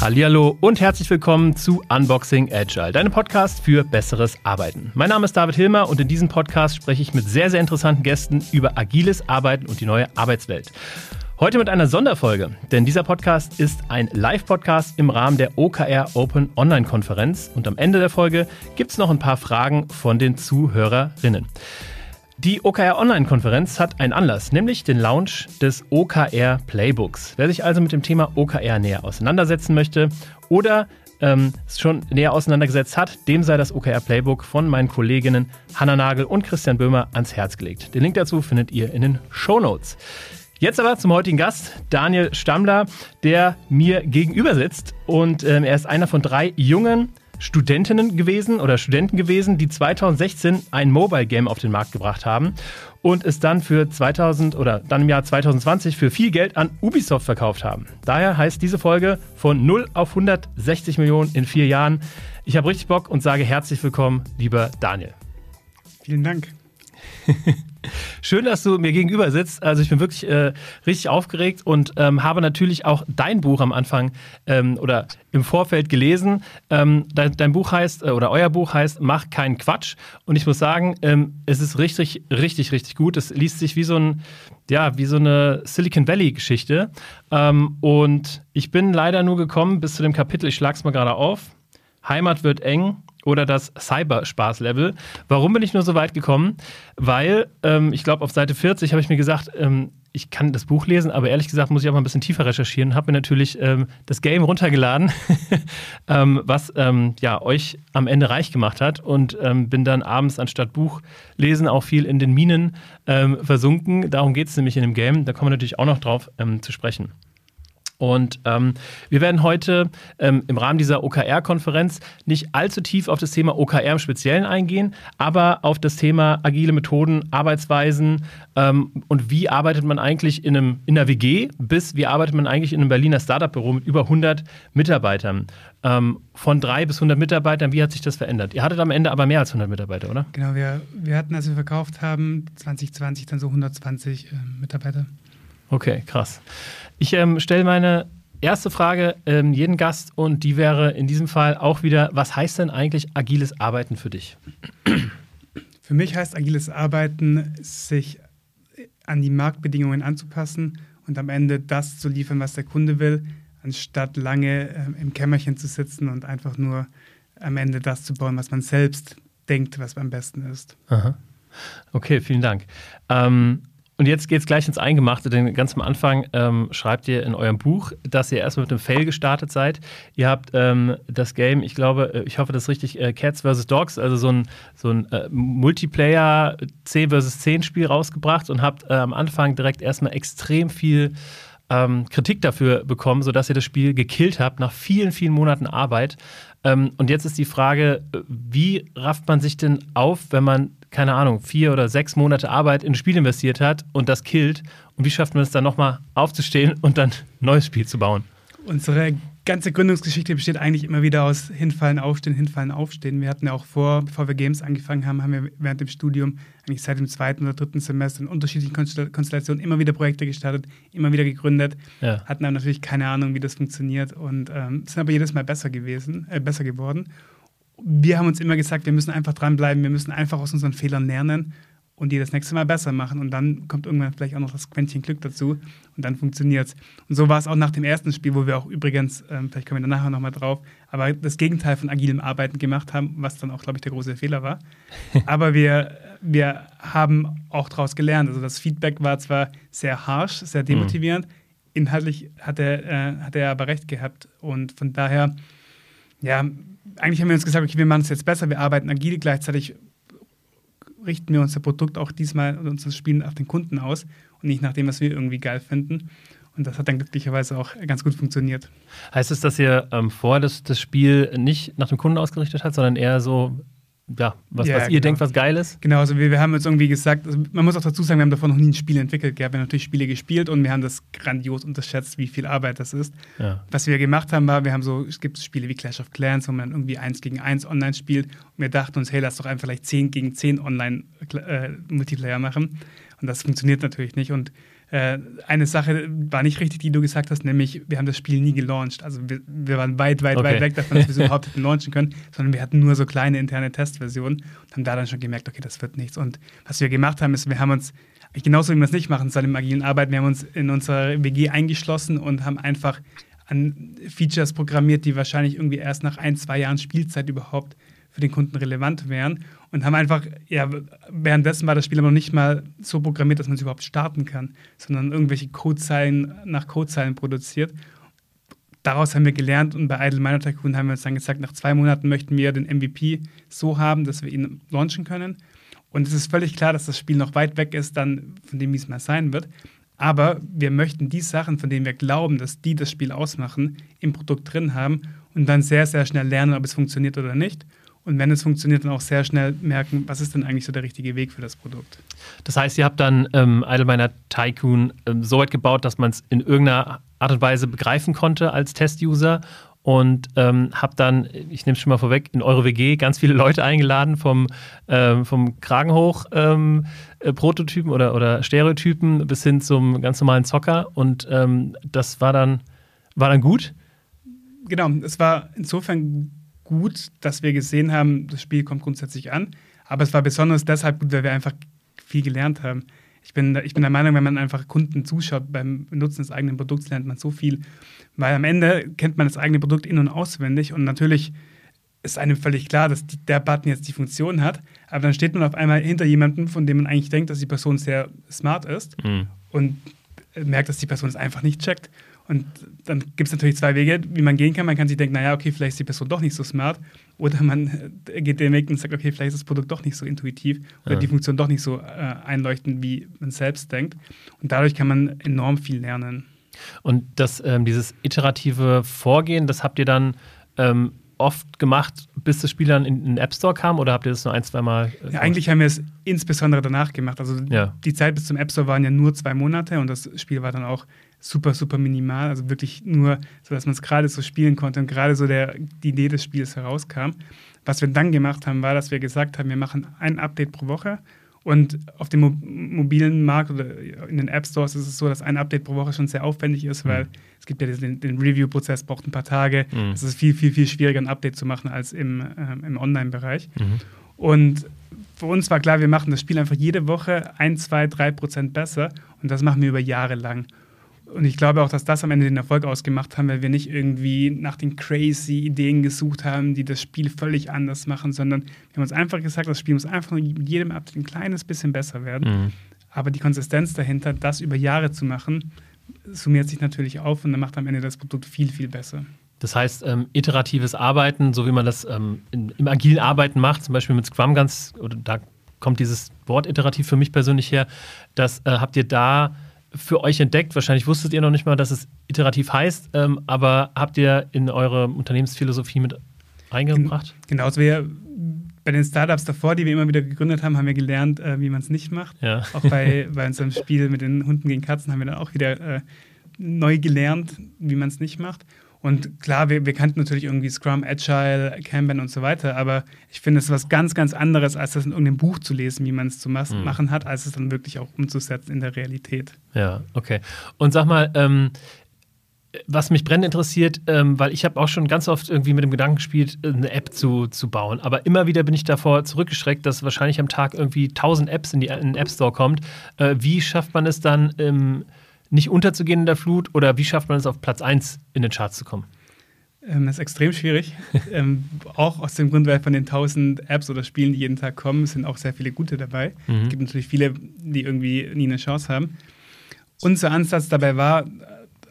Hallihallo und herzlich willkommen zu Unboxing Agile, deinem Podcast für besseres Arbeiten. Mein Name ist David Hilmer und in diesem Podcast spreche ich mit sehr, sehr interessanten Gästen über agiles Arbeiten und die neue Arbeitswelt. Heute mit einer Sonderfolge, denn dieser Podcast ist ein Live-Podcast im Rahmen der OKR Open Online-Konferenz und am Ende der Folge gibt es noch ein paar Fragen von den Zuhörerinnen. Die OKR Online-Konferenz hat einen Anlass, nämlich den Launch des OKR Playbooks. Wer sich also mit dem Thema OKR näher auseinandersetzen möchte oder ähm, schon näher auseinandergesetzt hat, dem sei das OKR Playbook von meinen Kolleginnen Hanna Nagel und Christian Böhmer ans Herz gelegt. Den Link dazu findet ihr in den Show Notes. Jetzt aber zum heutigen Gast, Daniel Stammler, der mir gegenüber sitzt. Und ähm, er ist einer von drei jungen Studentinnen gewesen oder Studenten gewesen, die 2016 ein Mobile Game auf den Markt gebracht haben und es dann für 2000 oder dann im Jahr 2020 für viel Geld an Ubisoft verkauft haben. Daher heißt diese Folge von 0 auf 160 Millionen in vier Jahren. Ich habe richtig Bock und sage herzlich willkommen, lieber Daniel. Vielen Dank. Schön, dass du mir gegenüber sitzt. Also ich bin wirklich äh, richtig aufgeregt und ähm, habe natürlich auch dein Buch am Anfang ähm, oder im Vorfeld gelesen. Ähm, dein, dein, Buch heißt äh, oder euer Buch heißt Mach keinen Quatsch. Und ich muss sagen, ähm, es ist richtig, richtig, richtig gut. Es liest sich wie so ein, ja, wie so eine Silicon Valley-Geschichte. Ähm, und ich bin leider nur gekommen bis zu dem Kapitel, ich schlage es mal gerade auf. Heimat wird eng, oder das Cyberspaß-Level. Warum bin ich nur so weit gekommen? Weil, ähm, ich glaube, auf Seite 40 habe ich mir gesagt, ähm, ich kann das Buch lesen, aber ehrlich gesagt muss ich auch mal ein bisschen tiefer recherchieren. Habe mir natürlich ähm, das Game runtergeladen, ähm, was ähm, ja, euch am Ende reich gemacht hat und ähm, bin dann abends anstatt Buch lesen auch viel in den Minen versunken. Darum geht es nämlich in dem Game. Da kommen wir natürlich auch noch drauf zu sprechen. Und ähm, wir werden heute ähm, im Rahmen dieser OKR-Konferenz nicht allzu tief auf das Thema OKR im Speziellen eingehen, aber auf das Thema agile Methoden, Arbeitsweisen ähm, und wie arbeitet man eigentlich in, einem, in einer WG bis wie arbeitet man eigentlich in einem Berliner Startup-Büro mit über 100 Mitarbeitern. Ähm, von drei bis 100 Mitarbeitern, wie hat sich das verändert? Ihr hattet am Ende aber mehr als 100 Mitarbeiter, oder? Genau, wir, wir hatten, als wir verkauft haben, 2020 dann so 120 äh, Mitarbeiter. Okay, krass. Ich ähm, stelle meine erste Frage ähm, jeden Gast und die wäre in diesem Fall auch wieder, was heißt denn eigentlich agiles Arbeiten für dich? Für mich heißt agiles Arbeiten, sich an die Marktbedingungen anzupassen und am Ende das zu liefern, was der Kunde will, anstatt lange äh, im Kämmerchen zu sitzen und einfach nur am Ende das zu bauen, was man selbst denkt, was am besten ist. Aha. Okay, vielen Dank. Ähm, und jetzt geht es gleich ins Eingemachte, denn ganz am Anfang ähm, schreibt ihr in eurem Buch, dass ihr erstmal mit dem Fail gestartet seid. Ihr habt ähm, das Game, ich glaube, äh, ich hoffe, das ist richtig, äh, Cats vs. Dogs, also so ein, so ein äh, Multiplayer 10 vs. 10 Spiel rausgebracht und habt äh, am Anfang direkt erstmal extrem viel ähm, Kritik dafür bekommen, sodass ihr das Spiel gekillt habt nach vielen, vielen Monaten Arbeit. Ähm, und jetzt ist die Frage, äh, wie rafft man sich denn auf, wenn man keine Ahnung, vier oder sechs Monate Arbeit in ein Spiel investiert hat und das killt. Und wie schafft man es dann nochmal aufzustehen und dann ein neues Spiel zu bauen? Unsere ganze Gründungsgeschichte besteht eigentlich immer wieder aus Hinfallen, Aufstehen, Hinfallen, Aufstehen. Wir hatten ja auch vor, bevor wir Games angefangen haben, haben wir während dem Studium, eigentlich seit dem zweiten oder dritten Semester in unterschiedlichen Konstellationen immer wieder Projekte gestartet, immer wieder gegründet. Ja. Hatten aber natürlich keine Ahnung, wie das funktioniert und ähm, sind aber jedes Mal besser gewesen, äh, besser geworden wir haben uns immer gesagt, wir müssen einfach dranbleiben, wir müssen einfach aus unseren Fehlern lernen und die das nächste Mal besser machen. Und dann kommt irgendwann vielleicht auch noch das Quäntchen Glück dazu und dann funktioniert es. Und so war es auch nach dem ersten Spiel, wo wir auch übrigens, ähm, vielleicht kommen wir nachher nochmal drauf, aber das Gegenteil von agilem Arbeiten gemacht haben, was dann auch, glaube ich, der große Fehler war. aber wir, wir haben auch daraus gelernt. Also das Feedback war zwar sehr harsh, sehr mhm. demotivierend, mhm. inhaltlich hat er, äh, hat er aber recht gehabt. Und von daher, ja, eigentlich haben wir uns gesagt, okay, wir machen es jetzt besser, wir arbeiten agil, gleichzeitig richten wir unser Produkt auch diesmal und unser Spiel auf den Kunden aus und nicht nach dem, was wir irgendwie geil finden. Und das hat dann glücklicherweise auch ganz gut funktioniert. Heißt es, dass ihr ähm, vorher das, das Spiel nicht nach dem Kunden ausgerichtet habt, sondern eher so ja, was, Ja, was ihr genau. denkt, was geil ist. Genau, also wir, wir haben jetzt irgendwie gesagt, also man muss auch dazu sagen, wir haben davor noch nie ein Spiel entwickelt gehabt. Wir haben natürlich Spiele gespielt und wir haben das grandios unterschätzt, wie viel Arbeit das ist. Ja. Was wir gemacht haben, war, wir haben so, es gibt Spiele wie Clash of Clans, wo man irgendwie eins gegen eins online spielt. Und wir dachten uns, hey, lass doch einfach vielleicht 10 gegen 10 online äh, Multiplayer machen. Und das funktioniert natürlich nicht. Und äh, eine Sache war nicht richtig, die du gesagt hast, nämlich wir haben das Spiel nie gelauncht. Also wir, wir waren weit, weit, Okay. weit weg davon, dass wir es überhaupt hätten launchen können, sondern wir hatten nur so kleine interne Testversionen und haben da dann schon gemerkt, okay, das wird nichts. Und was wir gemacht haben, ist, wir haben uns, genauso wie wir es nicht machen, soll im agilen Arbeiten, wir haben uns in unserer WG eingeschlossen und haben einfach an Features programmiert, die wahrscheinlich irgendwie erst nach ein, zwei Jahren Spielzeit überhaupt für den Kunden relevant wären und haben einfach, ja, währenddessen war das Spiel aber noch nicht mal so programmiert, dass man es überhaupt starten kann, sondern irgendwelche Codezeilen nach Codezeilen produziert. Daraus haben wir gelernt und bei Idle Miner Tycoon haben wir uns dann gesagt, nach zwei Monaten möchten wir den MVP so haben, dass wir ihn launchen können. Und es ist völlig klar, dass das Spiel noch weit weg ist, dann von dem, wie es mal sein wird. Aber wir möchten die Sachen, von denen wir glauben, dass die das Spiel ausmachen, im Produkt drin haben und dann sehr, sehr schnell lernen, ob es funktioniert oder nicht. Und wenn es funktioniert, dann auch sehr schnell merken, was ist denn eigentlich so der richtige Weg für das Produkt. Das heißt, ihr habt dann ähm, Idleminer Tycoon ähm, so weit gebaut, dass man es in irgendeiner Art und Weise begreifen konnte als Test-User und ähm, habt dann, ich nehme es schon mal vorweg, in eure WG ganz viele Leute eingeladen, vom, ähm, vom Kragen hoch ähm, äh, Prototypen oder, oder Stereotypen bis hin zum ganz normalen Zocker und ähm, das war dann, war dann gut. Genau, es war insofern gut, dass wir gesehen haben, das Spiel kommt grundsätzlich an. Aber es war besonders deshalb gut, weil wir einfach viel gelernt haben. Ich bin, ich bin der Meinung, wenn man einfach Kunden zuschaut beim Benutzen des eigenen Produkts, lernt man so viel. Weil am Ende kennt man das eigene Produkt in- und auswendig und natürlich ist einem völlig klar, dass die, der Button jetzt die Funktion hat. Aber dann steht man auf einmal hinter jemandem, von dem man eigentlich denkt, dass die Person sehr smart ist Mhm. und merkt, dass die Person es einfach nicht checkt. Und dann gibt es natürlich zwei Wege, wie man gehen kann. Man kann sich denken, naja, okay, vielleicht ist die Person doch nicht so smart. Oder man geht den Weg und sagt, okay, vielleicht ist das Produkt doch nicht so intuitiv oder Ja. die Funktion doch nicht so äh, einleuchtend, wie man selbst denkt. Und dadurch kann man enorm viel lernen. Und das, ähm, dieses iterative Vorgehen, das habt ihr dann ähm, oft gemacht, bis das Spiel dann in in den App Store kam oder habt ihr das nur ein, zweimal? äh, Ja, eigentlich haben wir es insbesondere danach gemacht. Also Ja. die Zeit bis zum App Store waren ja nur zwei Monate und das Spiel war dann auch super, super minimal. Also wirklich nur, so dass man es gerade so spielen konnte und gerade so der, die Idee des Spiels herauskam. Was wir dann gemacht haben, war, dass wir gesagt haben, wir machen ein Update pro Woche. Und auf dem mo mobilen Markt oder in den App Stores ist es so, dass ein Update pro Woche schon sehr aufwendig ist, weil es gibt ja den, den Review-Prozess, braucht ein paar Tage. Mhm. Es ist viel, viel, viel schwieriger, ein Update zu machen als im, ähm, im Online-Bereich. Mhm. Und für uns war klar, wir machen das Spiel einfach jede Woche ein, zwei, drei Prozent besser. Und das machen wir über Jahre lang. Und ich glaube auch, dass das am Ende den Erfolg ausgemacht haben, weil wir nicht irgendwie nach den crazy Ideen gesucht haben, die das Spiel völlig anders machen, sondern wir haben uns einfach gesagt, das Spiel muss einfach mit jedem Update ein kleines bisschen besser werden. Mhm. Aber die Konsistenz dahinter, das über Jahre zu machen, summiert sich natürlich auf und dann macht am Ende das Produkt viel, viel besser. Das heißt, ähm, iteratives Arbeiten, so wie man das ähm, in, im agilen Arbeiten macht, zum Beispiel mit Scrum ganz, oder da kommt dieses Wort iterativ für mich persönlich her, das äh, habt ihr da für euch entdeckt. Wahrscheinlich wusstet ihr noch nicht mal, dass es iterativ heißt, ähm, aber habt ihr in eure Unternehmensphilosophie mit reingebracht? Genau, also wir bei den Startups davor, die wir immer wieder gegründet haben, haben wir gelernt, äh, wie man es nicht macht. Ja. Auch bei, bei unserem Spiel mit den Hunden gegen Katzen haben wir dann auch wieder äh, neu gelernt, wie man es nicht macht. Und klar, wir, wir kannten natürlich irgendwie Scrum, Agile, Kanban und so weiter, aber ich finde, es was ganz, ganz anderes, als das in irgendeinem Buch zu lesen, wie man es zu Mhm. machen hat, als es dann wirklich auch umzusetzen in der Realität. Ja, okay. Und sag mal, ähm, was mich brennend interessiert, ähm, weil ich habe auch schon ganz oft irgendwie mit dem Gedanken gespielt, eine App zu, zu bauen. Aber immer wieder bin ich davor zurückgeschreckt, dass wahrscheinlich am Tag irgendwie 1000 Apps in, die, in den App Store kommt. Äh, wie schafft man es dann, ähm, nicht unterzugehen in der Flut oder wie schafft man es auf Platz 1 in den Charts zu kommen? Ähm, das ist extrem schwierig. ähm, auch aus dem Grund, weil von den 1000 Apps oder Spielen, die jeden Tag kommen, sind auch sehr viele gute dabei. Mhm. Es gibt natürlich viele, die irgendwie nie eine Chance haben. Unser Ansatz dabei war äh,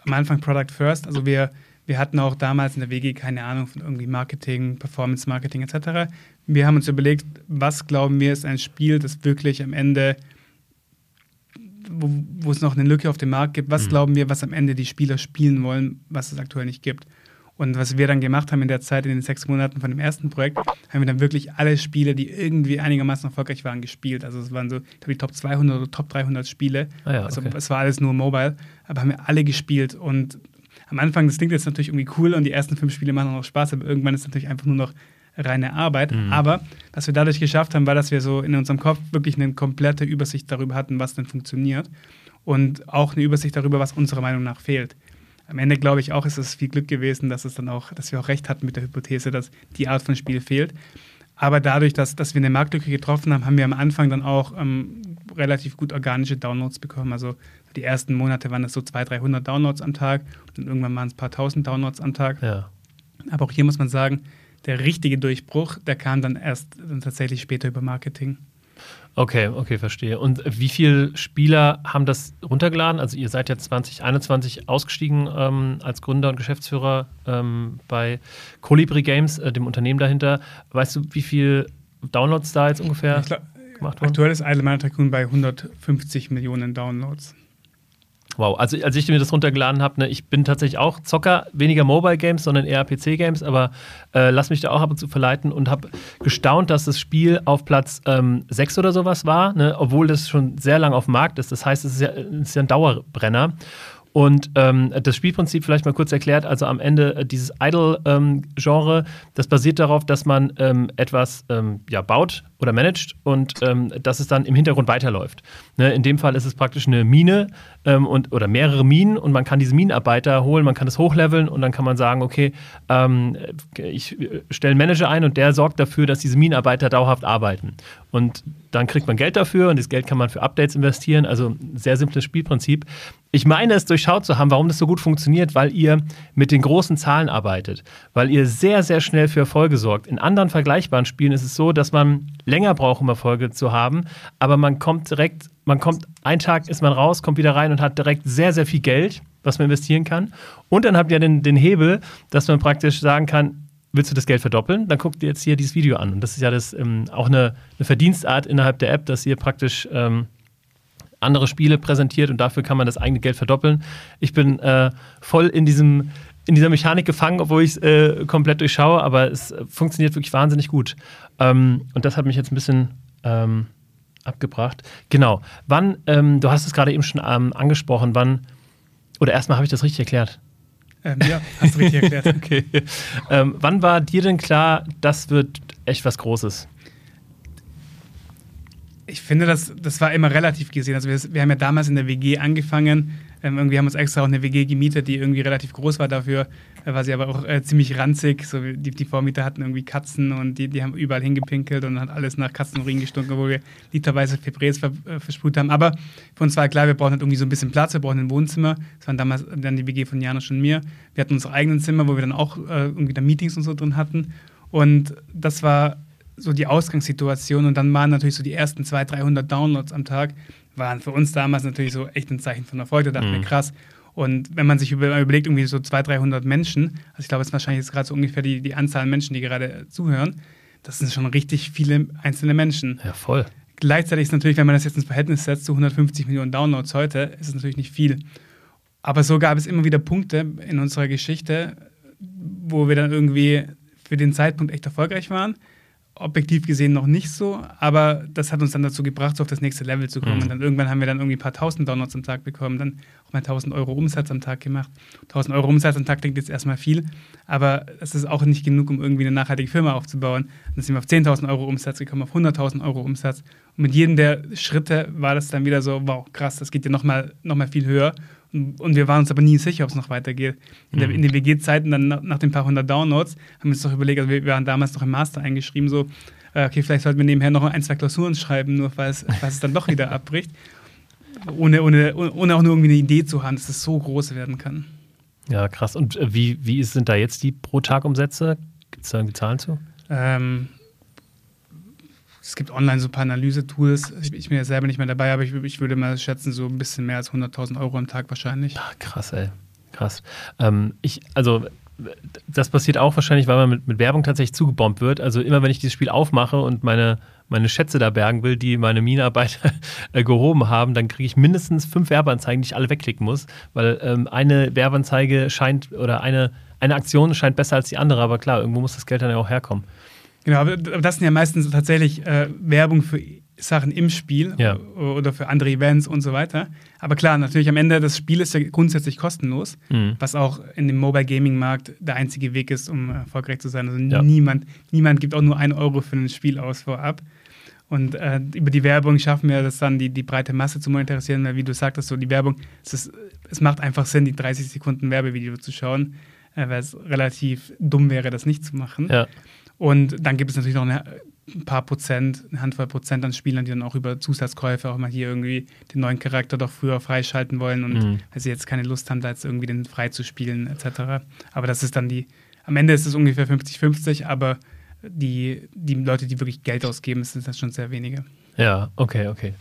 am Anfang Product First. Also wir, wir hatten auch damals in der WG keine Ahnung von irgendwie Marketing, Performance Marketing etc. Wir haben uns überlegt, was glauben wir ist ein Spiel, das wirklich am Ende, wo, wo es noch eine Lücke auf dem Markt gibt, was Mhm. glauben wir, was am Ende die Spieler spielen wollen, was es aktuell nicht gibt. Und was wir dann gemacht haben in der Zeit, in den sechs Monaten von dem ersten Projekt, haben wir dann wirklich alle Spiele, die irgendwie einigermaßen erfolgreich waren, gespielt. Also es waren so, ich glaube, die Top 200 oder Top 300 Spiele. Ah ja, also okay. es war alles nur mobile, aber haben wir alle gespielt. Und am Anfang, das klingt jetzt natürlich irgendwie cool und die ersten fünf Spiele machen auch Spaß, aber irgendwann ist es natürlich einfach nur noch reine Arbeit. Mhm. Aber was wir dadurch geschafft haben, war, dass wir so in unserem Kopf wirklich eine komplette Übersicht darüber hatten, was denn funktioniert und auch eine Übersicht darüber, was unserer Meinung nach fehlt. Am Ende glaube ich auch, ist es viel Glück gewesen, dass es dann auch, dass wir auch recht hatten mit der Hypothese, dass die Art von Spiel fehlt. Aber dadurch, dass, dass wir eine Marktlücke getroffen haben, haben wir am Anfang dann auch ähm, relativ gut organische Downloads bekommen. Also die ersten Monate waren es so 200, 300 Downloads am Tag und dann irgendwann waren es ein paar tausend Downloads am Tag. Ja. Aber auch hier muss man sagen, der richtige Durchbruch, der kam dann erst dann tatsächlich später über Marketing. Okay, okay, verstehe. Und wie viele Spieler haben das runtergeladen? Also ihr seid ja 2021 ausgestiegen ähm, als Gründer und Geschäftsführer ähm, bei Colibri Games, äh, dem Unternehmen dahinter. Weißt du, wie viele Downloads da jetzt ungefähr glaub, gemacht wurden? aktuell ist Idle Mana Tycoon bei 150 Millionen Downloads. Wow, also als ich mir das runtergeladen habe, ne, ich bin tatsächlich auch Zocker, weniger Mobile Games, sondern eher PC Games, aber äh, lass mich da auch ab und zu verleiten und habe gestaunt, dass das Spiel auf Platz 6 ähm, oder sowas war, ne, obwohl das schon sehr lang auf dem Markt ist. Das heißt, es ist ja, ist ja ein Dauerbrenner. Und ähm, das Spielprinzip vielleicht mal kurz erklärt, also am Ende äh, dieses Idle-Genre, ähm, das basiert darauf, dass man ähm, etwas ähm, ja, baut oder managt und ähm, dass es dann im Hintergrund weiterläuft. Ne, in dem Fall ist es praktisch eine Mine ähm, und, oder mehrere Minen und man kann diese Minenarbeiter holen, man kann das hochleveln und dann kann man sagen, okay, ähm, ich stelle einen Manager ein und der sorgt dafür, dass diese Minenarbeiter dauerhaft arbeiten. Und dann kriegt man Geld dafür und das Geld kann man für Updates investieren. Also ein sehr simples Spielprinzip. Ich meine es durchschaut zu haben, warum das so gut funktioniert, weil ihr mit den großen Zahlen arbeitet, weil ihr sehr, sehr schnell für Erfolge sorgt. In anderen vergleichbaren Spielen ist es so, dass man länger braucht, um Erfolge zu haben, aber man kommt direkt, man kommt, einen Tag ist man raus, kommt wieder rein und hat direkt sehr, sehr viel Geld, was man investieren kann. Und dann habt ihr den, den Hebel, dass man praktisch sagen kann, willst du das Geld verdoppeln? Dann guckt ihr jetzt hier dieses Video an. Und das ist ja das, ähm, auch eine, eine, Verdienstart innerhalb der App, dass ihr praktisch ähm, andere Spiele präsentiert und dafür kann man das eigene Geld verdoppeln. Ich bin äh, voll in diesem in dieser Mechanik gefangen, obwohl ich es äh, komplett durchschaue, aber es funktioniert wirklich wahnsinnig gut. Ähm, und das hat mich jetzt ein bisschen ähm, abgebracht. Genau. Wann, ähm, du hast es gerade eben schon ähm, angesprochen, wann, oder erstmal habe ich das richtig erklärt? Ähm, ja, hast du richtig erklärt. okay. Ähm, wann war dir denn klar, das wird echt was Großes? Ich finde, das, das war immer relativ gesehen. Also wir, wir haben ja damals in der WG angefangen. Ähm, irgendwie haben uns extra auch eine WG gemietet, die irgendwie relativ groß war dafür, äh, war sie aber auch äh, ziemlich ranzig. So, die, die Vormieter hatten irgendwie Katzen und die, die haben überall hingepinkelt und hat alles nach Katzenurin gestunken, wo wir literweise Febrés ver, äh, versprüht haben. Aber für uns war klar, wir brauchen halt irgendwie so ein bisschen Platz, wir brauchen ein Wohnzimmer. Das waren damals dann die WG von Janusz und mir. Wir hatten unsere eigenen Zimmer, wo wir dann auch äh, irgendwie da Meetings und so drin hatten. Und das war so die Ausgangssituation und dann waren natürlich so die ersten 200, 300 Downloads am Tag, waren für uns damals natürlich so echt ein Zeichen von Erfolg. Da dachten mhm. wir, krass. Und wenn man sich über, überlegt, irgendwie so 200, 300 Menschen, also ich glaube, es ist wahrscheinlich jetzt gerade so ungefähr die, die Anzahl an Menschen, die gerade zuhören, das sind schon richtig viele einzelne Menschen. Ja, voll. Gleichzeitig ist natürlich, wenn man das jetzt ins Verhältnis setzt zu 150 Millionen Downloads heute, ist es natürlich nicht viel. Aber so gab es immer wieder Punkte in unserer Geschichte, wo wir dann irgendwie für den Zeitpunkt echt erfolgreich waren objektiv gesehen noch nicht so, aber das hat uns dann dazu gebracht, so auf das nächste Level zu kommen. Mhm. Und dann irgendwann haben wir dann irgendwie ein paar tausend Downloads am Tag bekommen, dann auch mal 1000 Euro Umsatz am Tag gemacht. 1000 Euro Umsatz am Tag klingt jetzt erstmal viel, aber es ist auch nicht genug, um irgendwie eine nachhaltige Firma aufzubauen. Dann sind wir auf 10.000 Euro Umsatz gekommen, auf 100.000 Euro Umsatz. Und mit jedem der Schritte war das dann wieder so, wow, krass, das geht ja nochmal noch mal viel höher. Und wir waren uns aber nie sicher, ob es noch weitergeht. In, der, in den WG-Zeiten, dann nach, nach den paar hundert Downloads, haben wir uns doch überlegt, also wir, wir waren damals noch im Master eingeschrieben, so, äh, okay, vielleicht sollten wir nebenher noch ein, zwei Klausuren schreiben, nur falls, falls es dann doch wieder abbricht. Ohne, ohne, ohne auch nur irgendwie eine Idee zu haben, dass es so groß werden kann. Ja, krass. Und äh, wie, wie sind da jetzt die Pro-Tag-Umsätze? Gibt es da irgendwie Zahlen zu? Ähm, es gibt online so ein paar Analyse-Tools. Ich, ich, bin ja selber nicht mehr dabei, aber ich, ich, würde mal schätzen, so ein bisschen mehr als 100.000 Euro am Tag wahrscheinlich. Ach, krass, ey. Krass. Ähm, ich, also das passiert auch wahrscheinlich, weil man mit, mit Werbung tatsächlich zugebombt wird. Also immer wenn ich dieses Spiel aufmache und meine, meine Schätze da bergen will, die meine Minenarbeiter äh, gehoben haben, dann kriege ich mindestens fünf Werbeanzeigen, die ich alle wegklicken muss, weil ähm, eine Werbeanzeige scheint oder eine, eine Aktion scheint besser als die andere, aber klar, irgendwo muss das Geld dann ja auch herkommen. Genau, aber das sind ja meistens tatsächlich äh, Werbung für Sachen im Spiel Ja. oder für andere Events und so weiter. Aber klar, natürlich am Ende, das Spiel ist ja grundsätzlich kostenlos, Mhm. was auch in dem Mobile Gaming Markt der einzige Weg ist, um erfolgreich zu sein. Also Ja. niemand, niemand gibt auch nur ein Euro für ein Spiel aus vorab. Und äh, über die Werbung schaffen wir das dann, die, die breite Masse zu monetarisieren, weil wie du sagtest, so die Werbung, es, ist, es macht einfach Sinn, die 30 Sekunden Werbevideo zu schauen, äh, weil es relativ dumm wäre, das nicht zu machen. Ja. Und dann gibt es natürlich noch eine, ein paar Prozent, eine Handvoll Prozent an Spielern, die dann auch über Zusatzkäufe auch mal hier irgendwie den neuen Charakter doch früher freischalten wollen und Mhm. weil sie jetzt keine Lust haben, da jetzt irgendwie den frei zu spielen, etc. Aber das ist dann die, am Ende ist es ungefähr 50-50, aber die, die Leute, die wirklich Geld ausgeben, sind das schon sehr wenige. Ja, okay, okay.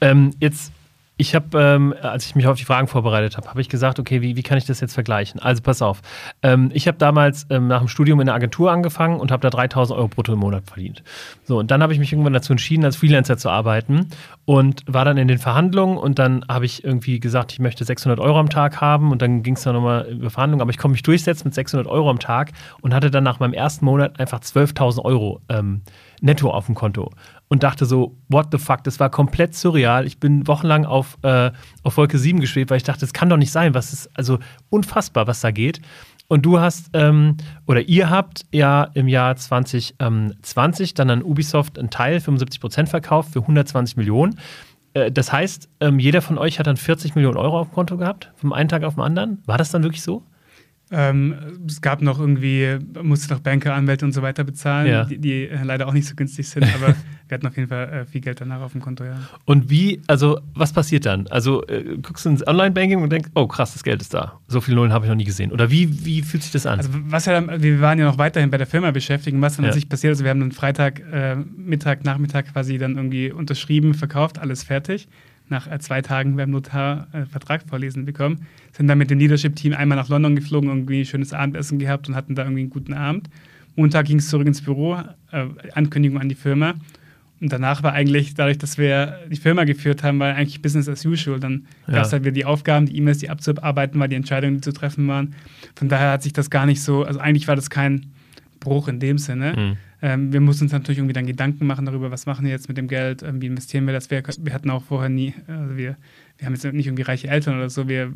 Ähm, jetzt, ich habe, ähm, als ich mich auf die Fragen vorbereitet habe, habe ich gesagt, okay, wie, wie kann ich das jetzt vergleichen? Also pass auf. Ähm, ich habe damals ähm, nach dem Studium in einer Agentur angefangen und habe da 3000 Euro brutto im Monat verdient. So, und dann habe ich mich irgendwann dazu entschieden, als Freelancer zu arbeiten und war dann in den Verhandlungen und dann habe ich irgendwie gesagt, ich möchte 600 Euro am Tag haben und dann ging es dann nochmal über Verhandlungen, aber ich konnte mich durchsetzen mit 600 Euro am Tag und hatte dann nach meinem ersten Monat einfach 12.000 Euro ähm, netto auf dem Konto und dachte so, what the fuck, das war komplett surreal. Ich bin wochenlang auf, äh, auf Wolke 7 geschwebt, weil ich dachte, das kann doch nicht sein, was ist, also unfassbar, was da geht. Und du hast, ähm, oder ihr habt ja im Jahr 2020 dann an Ubisoft einen Teil, 75 Prozent verkauft für 120 Millionen. Äh, Das heißt, ähm, jeder von euch hat dann 40 Millionen Euro auf dem Konto gehabt, vom einen Tag auf den anderen. War das dann wirklich so? Ähm, es gab noch irgendwie, musste noch Banker, Anwälte und so weiter bezahlen, Ja. die, die leider auch nicht so günstig sind, aber wir hatten auf jeden Fall äh, viel Geld danach auf dem Konto, ja. Und wie, also was passiert dann? Also äh, guckst du ins Online-Banking und denkst, oh krass, das Geld ist da. So viele Nullen habe ich noch nie gesehen. Oder wie, wie fühlt sich das an? Also was ja, dann- wir waren ja noch weiterhin bei der Firma beschäftigt und was dann Ja. an sich passiert ist, wir haben dann Freitag, äh, Mittag, Nachmittag quasi dann irgendwie unterschrieben, verkauft, alles fertig. Nach äh, zwei Tagen beim Notar äh, Vertrag vorlesen bekommen. Sind dann mit dem Leadership-Team einmal nach London geflogen, irgendwie ein schönes Abendessen gehabt und hatten da irgendwie einen guten Abend. Montag ging es zurück ins Büro, äh, Ankündigung an die Firma. Und danach war eigentlich, dadurch, dass wir die Firma geführt haben, war eigentlich Business as usual. Dann Ja. gab es halt wieder die Aufgaben, die E-Mails, die abzuarbeiten waren, die Entscheidungen, die zu treffen waren. Von daher hat sich das gar nicht so, also eigentlich war das kein Bruch in dem Sinne. Mhm. Ähm, wir mussten uns natürlich irgendwie dann Gedanken machen darüber, was machen wir jetzt mit dem Geld, ähm, wie investieren wir das. Wir, wir hatten auch vorher nie, also wir, wir haben jetzt nicht irgendwie reiche Eltern oder so, wir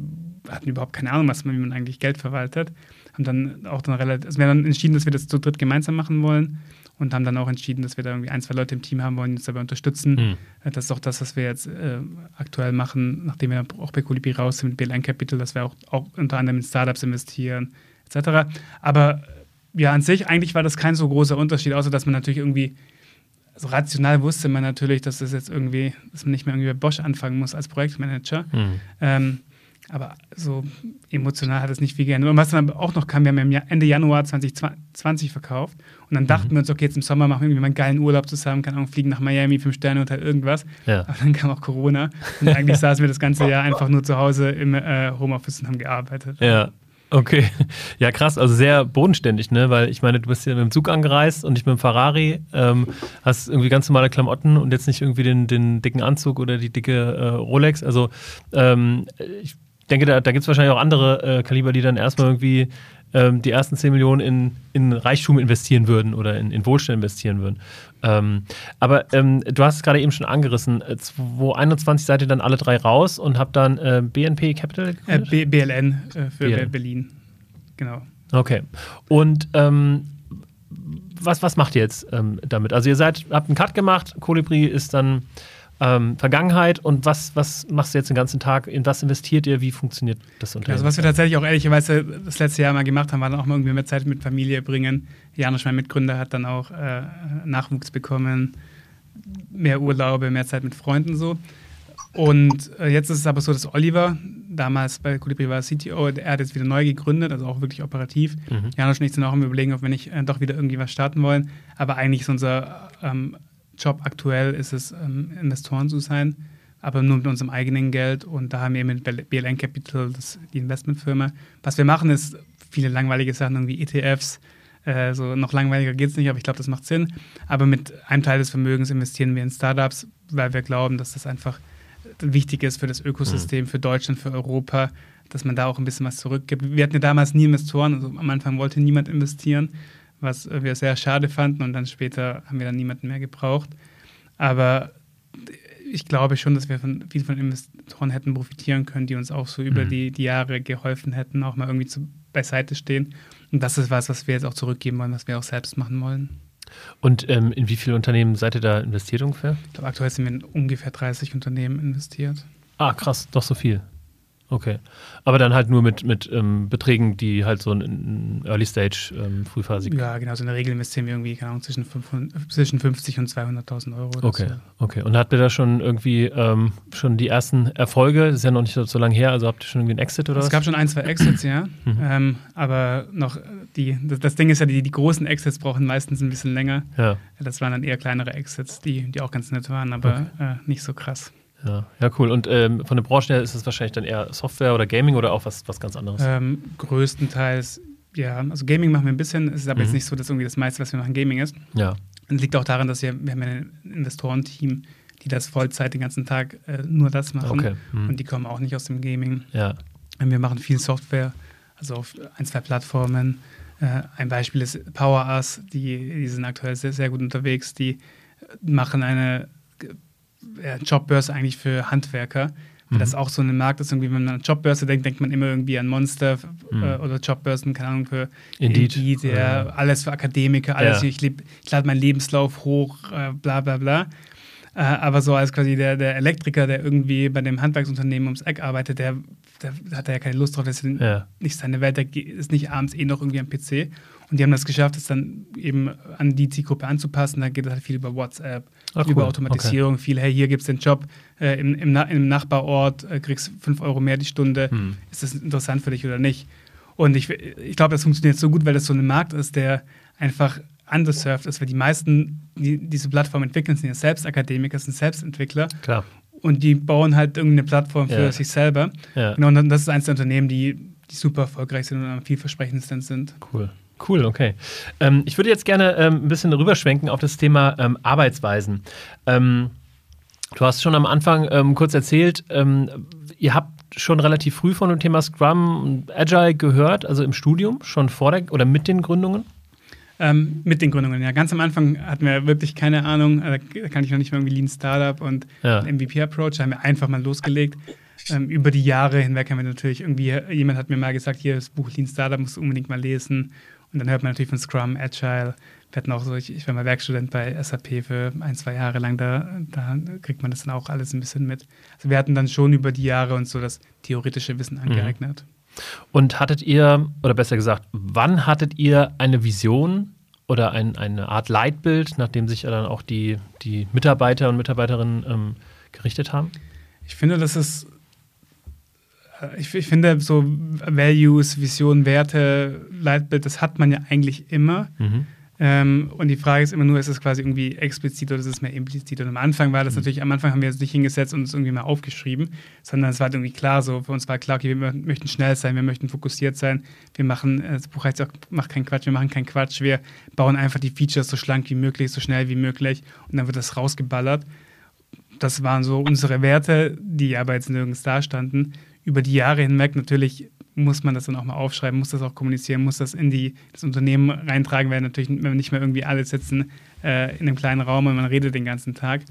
hatten überhaupt keine Ahnung, was man, wie man eigentlich Geld verwaltet. Haben dann auch dann relativ, also wir haben dann entschieden, dass wir das zu dritt gemeinsam machen wollen und haben dann auch entschieden, dass wir da irgendwie ein, zwei Leute im Team haben wollen, die uns dabei unterstützen. Mhm. Das ist auch das, was wir jetzt äh, aktuell machen, nachdem wir auch bei Colibri raus sind mit BLN Capital, dass wir auch, auch unter anderem in Startups investieren, etc. Aber ja, an sich, eigentlich war das kein so großer Unterschied, außer dass man natürlich irgendwie, also rational wusste man natürlich, dass das jetzt irgendwie, dass man nicht mehr irgendwie bei Bosch anfangen muss als Projektmanager. Mhm. Ähm, aber so emotional hat es nicht viel geändert. Und was dann aber auch noch kam, wir haben ja Ende Januar 2020 verkauft. Und dann dachten wir uns, okay, jetzt im Sommer machen wir irgendwie mal einen geilen Urlaub zusammen, keine Ahnung, fliegen nach Miami, fünf Sterne Hotel, irgendwas. Ja. Aber dann kam auch Corona. Und eigentlich saßen wir das ganze Jahr einfach nur zu Hause im äh, Homeoffice und haben gearbeitet. Ja. Okay. Ja, krass, also sehr bodenständig, ne? Weil ich meine, du bist hier mit dem Zug angereist und nicht mit dem Ferrari, ähm, hast irgendwie ganz normale Klamotten und jetzt nicht irgendwie den, den dicken Anzug oder die dicke äh, Rolex. Also ähm, ich denke, da, da gibt es wahrscheinlich auch andere äh, Kaliber, die dann erstmal irgendwie ähm, die ersten 10 Millionen in, in Reichtum investieren würden oder in, in Wohlstand investieren würden. Ähm, aber ähm, du hast es gerade eben schon angerissen. Äh, 2021 seid ihr dann alle drei raus und habt dann äh, BNP Capital Äh, gegründet? B BLN äh, für BLN. Berlin. Genau. Okay. Und ähm, was, was macht ihr jetzt ähm, damit? Also ihr seid, habt einen Cut gemacht, Kolibri ist dann ähm, Vergangenheit und was, was machst du jetzt den ganzen Tag? In was investiert ihr? Wie funktioniert das Unternehmen? Also was wir tatsächlich auch ehrlicherweise das letzte Jahr mal gemacht haben, war dann auch mal irgendwie mehr Zeit mit Familie bringen. Janusz, mein Mitgründer, hat dann auch äh, Nachwuchs bekommen, mehr Urlaube, mehr Zeit mit Freunden so. Und äh, jetzt ist es aber so, dass Oliver, damals bei Colibri war CTO, er hat jetzt wieder neu gegründet, also auch wirklich operativ. Mhm. Janusz und ich sind auch am überlegen, ob wir nicht äh, doch wieder irgendwie was starten wollen. Aber eigentlich ist unser ähm, Job aktuell, ist es, ähm, Investoren zu sein aber nur mit unserem eigenen Geld. Und da haben wir mit BLN Capital, das, die Investmentfirma. Was wir machen, ist viele langweilige Sachen, wie ETFs. Äh, so noch langweiliger geht es nicht, aber ich glaube, das macht Sinn. Aber mit einem Teil des Vermögens investieren wir in Startups, weil wir glauben, dass das einfach wichtig ist für das Ökosystem, mhm. für Deutschland, für Europa, dass man da auch ein bisschen was zurückgibt. Wir hatten ja damals nie Investoren, also am Anfang wollte niemand investieren, was wir sehr schade fanden und dann später haben wir dann niemanden mehr gebraucht. Aber ich glaube schon, dass wir von, viel von Investoren hätten profitieren können, die uns auch so über mhm. die, die Jahre geholfen hätten, auch mal irgendwie zu, beiseite stehen. Und das ist was, was wir jetzt auch zurückgeben wollen, was wir auch selbst machen wollen. Und ähm, in wie viele Unternehmen seid ihr da investiert ungefähr? Ich glaube, aktuell sind wir in ungefähr 30 Unternehmen investiert. Ah, krass, doch so viel. Okay. Aber dann halt nur mit, mit ähm, Beträgen, die halt so ein Early Stage ähm, frühphasig. Ja, genau. So in der Regel investieren wir irgendwie, keine Ahnung, zwischen, 500, zwischen 50 und 200.000 Euro. Okay, so. okay. Und habt ihr da schon irgendwie ähm, schon die ersten Erfolge? Das ist ja noch nicht so lange her. Also habt ihr schon irgendwie einen Exit oder es was? Es gab schon ein, zwei Exits, ja. Mhm. Ähm, aber noch die, das, das, Ding ist ja, die, die großen Exits brauchen meistens ein bisschen länger. Ja. Das waren dann eher kleinere Exits, die, die auch ganz nett waren, aber okay. äh, nicht so krass. Ja, ja cool. Und ähm, von der Branche her ist es wahrscheinlich dann eher Software oder Gaming oder auch was, was ganz anderes? Ähm, größtenteils, ja. Also Gaming machen wir ein bisschen. Es ist aber mhm. jetzt nicht so, dass irgendwie das meiste, was wir machen, Gaming ist. Ja. Und liegt auch daran, dass wir, wir haben ein Investorenteam, die das Vollzeit den ganzen Tag äh, nur das machen. Okay. Mhm. Und die kommen auch nicht aus dem Gaming. Ja. Und wir machen viel Software, also auf ein, zwei Plattformen. Äh, ein Beispiel ist PowerUs, die, die sind aktuell sehr, sehr gut unterwegs. Die machen eine Jobbörse eigentlich für Handwerker. Mhm. Das auch so ein Markt ist, irgendwie, wenn man an Jobbörse denkt, denkt man immer irgendwie an Monster mhm. äh, oder Jobbörsen, keine Ahnung, für Indeed, Indeed ja, alles für Akademiker, alles, ja. ich, ich lade meinen Lebenslauf hoch, äh, bla bla bla. Äh, aber so als quasi der, der Elektriker, der irgendwie bei dem Handwerksunternehmen ums Eck arbeitet, der, der hat ja keine Lust drauf, das ist ja. nicht seine Welt, der ist nicht abends eh noch irgendwie am PC. Und die haben das geschafft, es dann eben an die Zielgruppe anzupassen. Da geht es halt viel über WhatsApp, Ach, über cool. Automatisierung, okay. viel, hey, hier gibt es den Job äh, im, im, Na im, Nachbarort, äh, kriegst 5 Euro mehr die Stunde. Hm. Ist das interessant für dich oder nicht? Und ich, ich glaube, das funktioniert so gut, weil das so ein Markt ist, der einfach underserved ist, weil die meisten, die diese Plattform entwickeln, sind ja selbst Akademiker, sind Selbstentwickler. Klar. Und die bauen halt irgendeine Plattform für ja. sich selber. Ja. Genau, und das ist eines der Unternehmen, die, die super erfolgreich sind und am vielversprechendsten sind. Cool. Cool, okay. Ähm, ich würde jetzt gerne ähm, ein bisschen rüberschwenken auf das Thema ähm, Arbeitsweisen. Ähm, du hast schon am Anfang ähm, kurz erzählt, ähm, ihr habt schon relativ früh von dem Thema Scrum und Agile gehört, also im Studium, schon vor der oder mit den Gründungen? mit den Gründungen, ja. Ganz am Anfang hatten wir wirklich keine Ahnung, äh, da kann ich noch nicht mal irgendwie Lean Startup und ja. MVP-Approach, da haben wir einfach mal losgelegt. über die Jahre hinweg haben wir natürlich irgendwie, jemand hat mir mal gesagt, hier das Buch Lean Startup musst du unbedingt mal lesen. Und dann hört man natürlich von Scrum, Agile. Wir hatten auch so, ich, ich war mal Werkstudent bei SAP für ein, zwei Jahre lang, da, da kriegt man das dann auch alles ein bisschen mit. Also wir hatten dann schon über die Jahre uns so das theoretische Wissen mhm. angeeignet. Und hattet ihr, oder besser gesagt, wann hattet ihr eine Vision oder ein, eine Art Leitbild, nachdem sich ja dann auch die, die Mitarbeiter und Mitarbeiterinnen ähm, gerichtet haben? Ich finde, das ist ich, ich, finde, so Values, Vision, Werte, Leitbild, das hat man ja eigentlich immer. Mhm. Ähm, und die Frage ist immer nur, ist es quasi irgendwie explizit oder ist es mehr implizit? Und am Anfang war das mhm. natürlich, am Anfang haben wir uns nicht hingesetzt und es irgendwie mal aufgeschrieben, sondern es war halt irgendwie klar, so für uns war klar, okay, wir möchten schnell sein, wir möchten fokussiert sein, wir machen, äh, das Buch heißt auch, macht keinen Quatsch, wir machen keinen Quatsch, wir bauen einfach die Features so schlank wie möglich, so schnell wie möglich und dann wird das rausgeballert. Das waren so unsere Werte, die aber jetzt nirgends da standen über die Jahre hinweg natürlich muss man das dann auch mal aufschreiben, muss das auch kommunizieren, muss das in die, das Unternehmen reintragen, weil natürlich nicht mehr irgendwie alle sitzen äh, in einem kleinen Raum und man redet den ganzen Tag.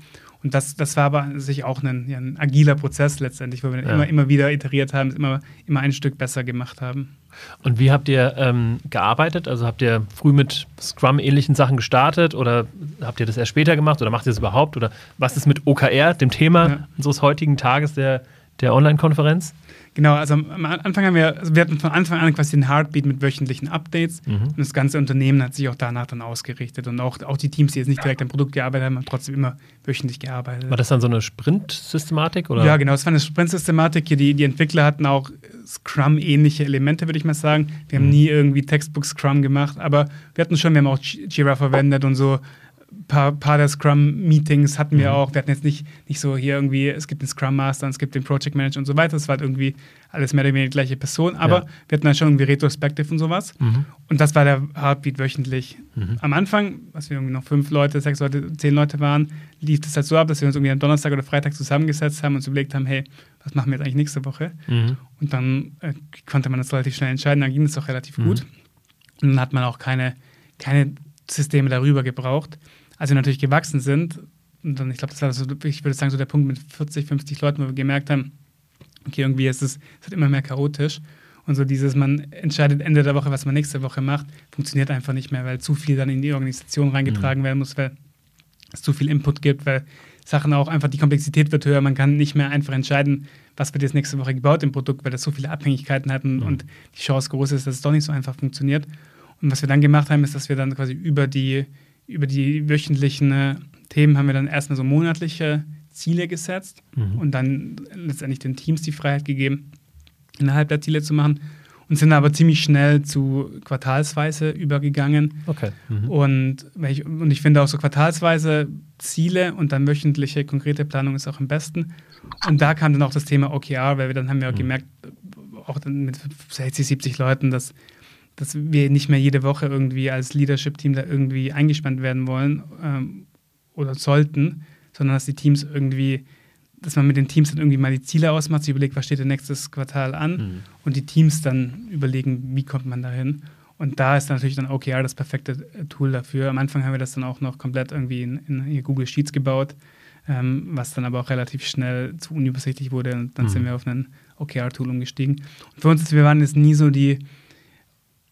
Und das, das war aber sich auch ein, ja, ein agiler Prozess letztendlich, wo wir ja. immer, immer wieder iteriert haben, immer, immer ein Stück besser gemacht haben. Und wie habt ihr ähm, gearbeitet? Also habt ihr früh mit Scrum-ähnlichen Sachen gestartet oder habt ihr das erst später gemacht oder macht ihr das überhaupt? Oder was ist mit OKR, dem Thema ja. unseres heutigen Tages der, der Online-Konferenz? Genau, also am Anfang haben wir, also wir hatten von Anfang an quasi den Heartbeat mit wöchentlichen Updates mhm. und das ganze Unternehmen hat sich auch danach dann ausgerichtet und auch, auch die Teams, die jetzt nicht direkt am Produkt gearbeitet haben, haben trotzdem immer wöchentlich gearbeitet. War das dann so eine Sprint-Systematik? Ja, genau, es war eine Sprint-Systematik. Die, die Entwickler hatten auch Scrum-ähnliche Elemente, würde ich mal sagen. Wir haben mhm. nie irgendwie Textbook Scrum gemacht, aber wir hatten schon, wir haben auch Jira verwendet und so paar, paar der Scrum-Meetings hatten wir mhm. auch. Wir hatten jetzt nicht, nicht so hier irgendwie, es gibt den Scrum Master, es gibt den Project Manager und so weiter. Es war halt irgendwie alles mehr oder weniger die gleiche Person, aber ja. wir hatten dann schon irgendwie Retrospective und sowas. Mhm. Und das war der Heartbeat wöchentlich. Mhm. Am Anfang, als wir irgendwie noch fünf Leute, sechs Leute, zehn Leute waren, lief das halt so ab, dass wir uns irgendwie am Donnerstag oder Freitag zusammengesetzt haben und uns überlegt haben, hey, was machen wir jetzt eigentlich nächste Woche? Mhm. Und dann äh, konnte man das relativ schnell entscheiden, dann ging es auch relativ mhm. gut. Und dann hat man auch keine, keine Systeme darüber gebraucht. Als wir natürlich gewachsen sind, und dann, ich glaube, das war so, ich würde sagen, so der Punkt mit 40, 50 Leuten, wo wir gemerkt haben, okay, irgendwie ist es, es wird immer mehr chaotisch. Und so dieses, man entscheidet Ende der Woche, was man nächste Woche macht, funktioniert einfach nicht mehr, weil zu viel dann in die Organisation reingetragen mhm. werden muss, weil es zu viel Input gibt, weil Sachen auch einfach, die Komplexität wird höher, man kann nicht mehr einfach entscheiden, was wird jetzt nächste Woche gebaut im Produkt, weil das so viele Abhängigkeiten hat und, mhm. und die Chance groß ist, dass es doch nicht so einfach funktioniert. Und was wir dann gemacht haben, ist, dass wir dann quasi über die über die wöchentlichen äh, Themen haben wir dann erstmal so monatliche Ziele gesetzt mhm. und dann letztendlich den Teams die Freiheit gegeben, innerhalb der Ziele zu machen und sind aber ziemlich schnell zu quartalsweise übergegangen. Okay. Mhm. Und, ich, und ich finde auch so quartalsweise Ziele und dann wöchentliche konkrete Planung ist auch am besten. Und da kam dann auch das Thema OKR, weil wir dann haben wir auch mhm. gemerkt, auch dann mit 60, 70 Leuten, dass dass wir nicht mehr jede Woche irgendwie als Leadership-Team da irgendwie eingespannt werden wollen ähm, oder sollten, sondern dass die Teams irgendwie, dass man mit den Teams dann irgendwie mal die Ziele ausmacht, sich überlegt, was steht denn nächstes Quartal an mhm. und die Teams dann überlegen, wie kommt man dahin. Und da ist natürlich dann OKR das perfekte äh, Tool dafür. Am Anfang haben wir das dann auch noch komplett irgendwie in, in Google Sheets gebaut, ähm, was dann aber auch relativ schnell zu unübersichtlich wurde. Und dann mhm. sind wir auf ein OKR-Tool umgestiegen. Und für uns ist, wir waren jetzt nie so die,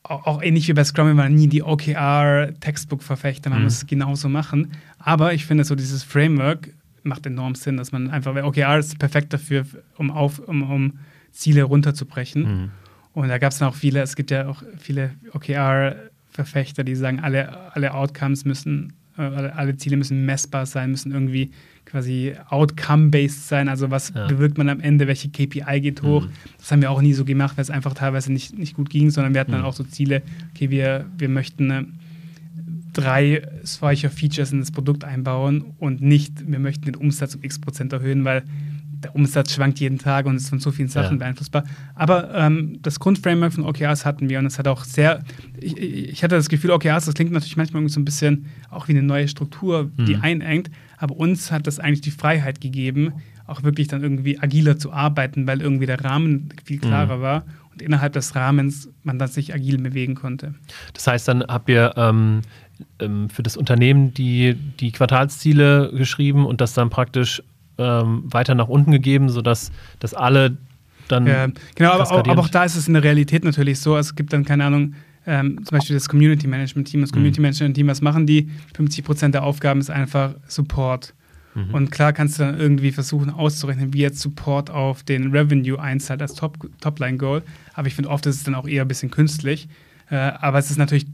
auch ähnlich wie bei Scrum, wir waren nie die OKR-Textbook-Verfechter, man mhm. muss es genauso machen. Aber ich finde, so dieses Framework macht enorm Sinn, dass man einfach, OKR ist perfekt dafür, um, auf, um, um Ziele runterzubrechen. Mhm. Und da gab es dann auch viele, es gibt ja auch viele OKR-Verfechter, die sagen, alle, alle Outcomes müssen, äh, alle Ziele müssen messbar sein, müssen irgendwie quasi outcome-based sein, also was ja. bewirkt man am Ende, welche KPI geht hoch. Mhm. Das haben wir auch nie so gemacht, weil es einfach teilweise nicht, nicht gut ging, sondern wir hatten mhm. dann auch so Ziele, okay, wir, wir möchten äh, drei solcher Features in das Produkt einbauen und nicht, wir möchten den Umsatz um x Prozent erhöhen, weil der Umsatz schwankt jeden Tag und ist von so vielen Sachen ja. beeinflussbar. Aber ähm, das Grundframework von OKRs hatten wir und es hat auch sehr, ich, ich, hatte das Gefühl, OKRs, das klingt natürlich manchmal so ein bisschen auch wie eine neue Struktur, die mhm. einengt, aber uns hat das eigentlich die Freiheit gegeben, auch wirklich dann irgendwie agiler zu arbeiten, weil irgendwie der Rahmen viel klarer mhm. war und innerhalb des Rahmens man dann sich agil bewegen konnte. Das heißt, dann habt ihr ähm, ähm, für das Unternehmen die, die Quartalsziele geschrieben und das dann praktisch ähm, weiter nach unten gegeben, sodass dass alle dann. Ja, genau, aber auch, aber auch, da ist es in der Realität natürlich so. Es gibt dann, keine Ahnung, ähm, zum Beispiel das Community Management Team. Das Community mhm. Management Team, was machen die? 50 Prozent der Aufgaben ist einfach Support. Mhm. Und klar kannst du dann irgendwie versuchen auszurechnen, wie jetzt Support auf den Revenue einzahlt als Top, Topline-Goal. Aber ich finde oft ist es dann auch eher ein bisschen künstlich. Äh, aber es ist natürlich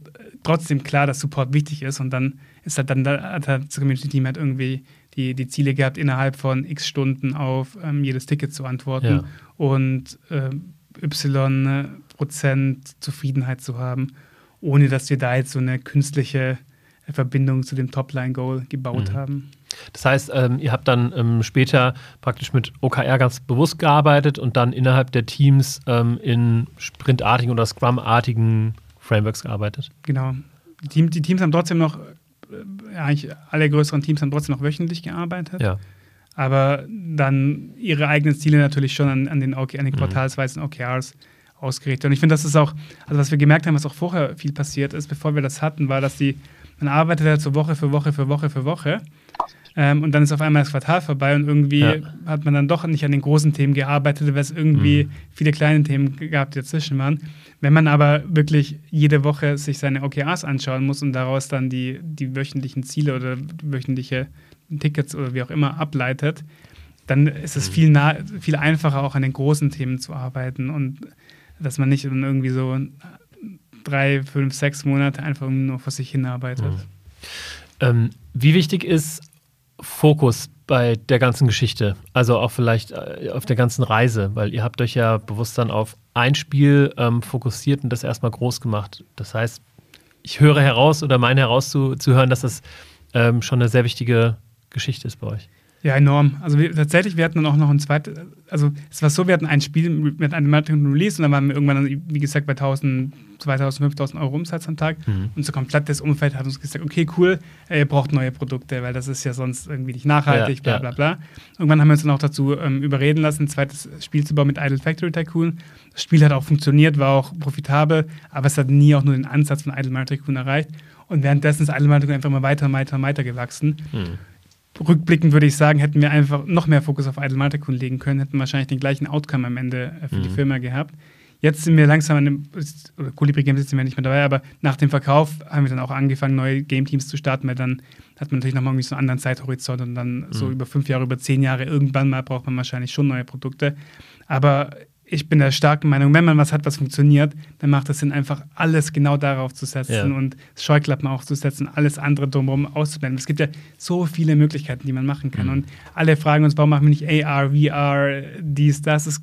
trotzdem klar, dass Support wichtig ist und dann ist halt dann da, hat das Community Team halt irgendwie die, die Ziele gehabt, innerhalb von x Stunden auf ähm, jedes Ticket zu antworten ja. und äh, y Prozent Zufriedenheit zu haben, ohne dass wir da jetzt so eine künstliche Verbindung zu dem Topline-Goal gebaut mhm. haben. Das heißt, ähm, ihr habt dann ähm, später praktisch mit OKR ganz bewusst gearbeitet und dann innerhalb der Teams ähm, in sprintartigen oder Scrum-artigen Frameworks gearbeitet. Genau. Die, die, Teams haben trotzdem noch, äh, eigentlich alle größeren Teams haben trotzdem noch wöchentlich gearbeitet. Ja. Aber dann ihre eigenen Ziele natürlich schon an, an den, an den mhm. quartalsweisen OKRs ausgerichtet. Und ich finde, das ist auch, also was wir gemerkt haben, was auch vorher viel passiert ist, bevor wir das hatten, war, dass die, man arbeitet halt so Woche für Woche für Woche für Woche. Ähm, und dann ist auf einmal das Quartal vorbei und irgendwie ja. hat man dann doch nicht an den großen Themen gearbeitet, weil es irgendwie mhm. viele kleine Themen gab, die dazwischen waren. Wenn man aber wirklich jede Woche sich seine OKRs anschauen muss und daraus dann die, die wöchentlichen Ziele oder wöchentliche Tickets oder wie auch immer ableitet, dann ist es mhm. viel, nah, viel einfacher, auch an den großen Themen zu arbeiten und dass man nicht dann irgendwie so drei, fünf, sechs Monate einfach nur vor sich hinarbeitet. Mhm. Ähm, wie wichtig ist Fokus bei der ganzen Geschichte? Also auch vielleicht äh, auf der ganzen Reise, weil ihr habt euch ja bewusst dann auf ein Spiel ähm, fokussiert und das erstmal groß gemacht. Das heißt, ich höre heraus oder meine herauszuhören, dass das ähm, schon eine sehr wichtige Geschichte ist bei euch. Ja, enorm. Also wir, tatsächlich, wir hatten dann auch noch ein zweites, also es war so, wir hatten ein Spiel mit einem Release und dann waren wir irgendwann, wie gesagt, bei 1000, 2000, 5000 Euro Umsatz am Tag. Mhm. Und so komplett das Umfeld hat uns gesagt, okay, cool, ihr braucht neue Produkte, weil das ist ja sonst irgendwie nicht nachhaltig, ja, bla bla bla. Irgendwann haben wir uns dann auch dazu ähm, überreden lassen, ein zweites Spiel zu bauen mit Idle Factory Tycoon. Das Spiel hat auch funktioniert, war auch profitabel, aber es hat nie auch nur den Ansatz von Idle Market Tycoon erreicht. Und währenddessen ist Idle Tycoon einfach immer weiter weiter weiter gewachsen. Mhm rückblickend würde ich sagen, hätten wir einfach noch mehr Fokus auf Idle Maltekun legen können, hätten wahrscheinlich den gleichen Outcome am Ende äh, für mhm. die Firma gehabt. Jetzt sind wir langsam an dem, oder Colibri Games sind wir nicht mehr dabei, aber nach dem Verkauf haben wir dann auch angefangen, neue Game Teams zu starten, weil dann hat man natürlich nochmal irgendwie so einen anderen Zeithorizont und dann mhm. so über fünf Jahre, über zehn Jahre, irgendwann mal braucht man wahrscheinlich schon neue Produkte. Aber ich bin der starken Meinung, wenn man was hat, was funktioniert, dann macht es Sinn, einfach alles genau darauf zu setzen ja. und Scheuklappen aufzusetzen, alles andere drumherum auszublenden. Es gibt ja so viele Möglichkeiten, die man machen kann. Mhm. Und alle fragen uns, warum machen wir nicht AR, VR, dies, das. Ist,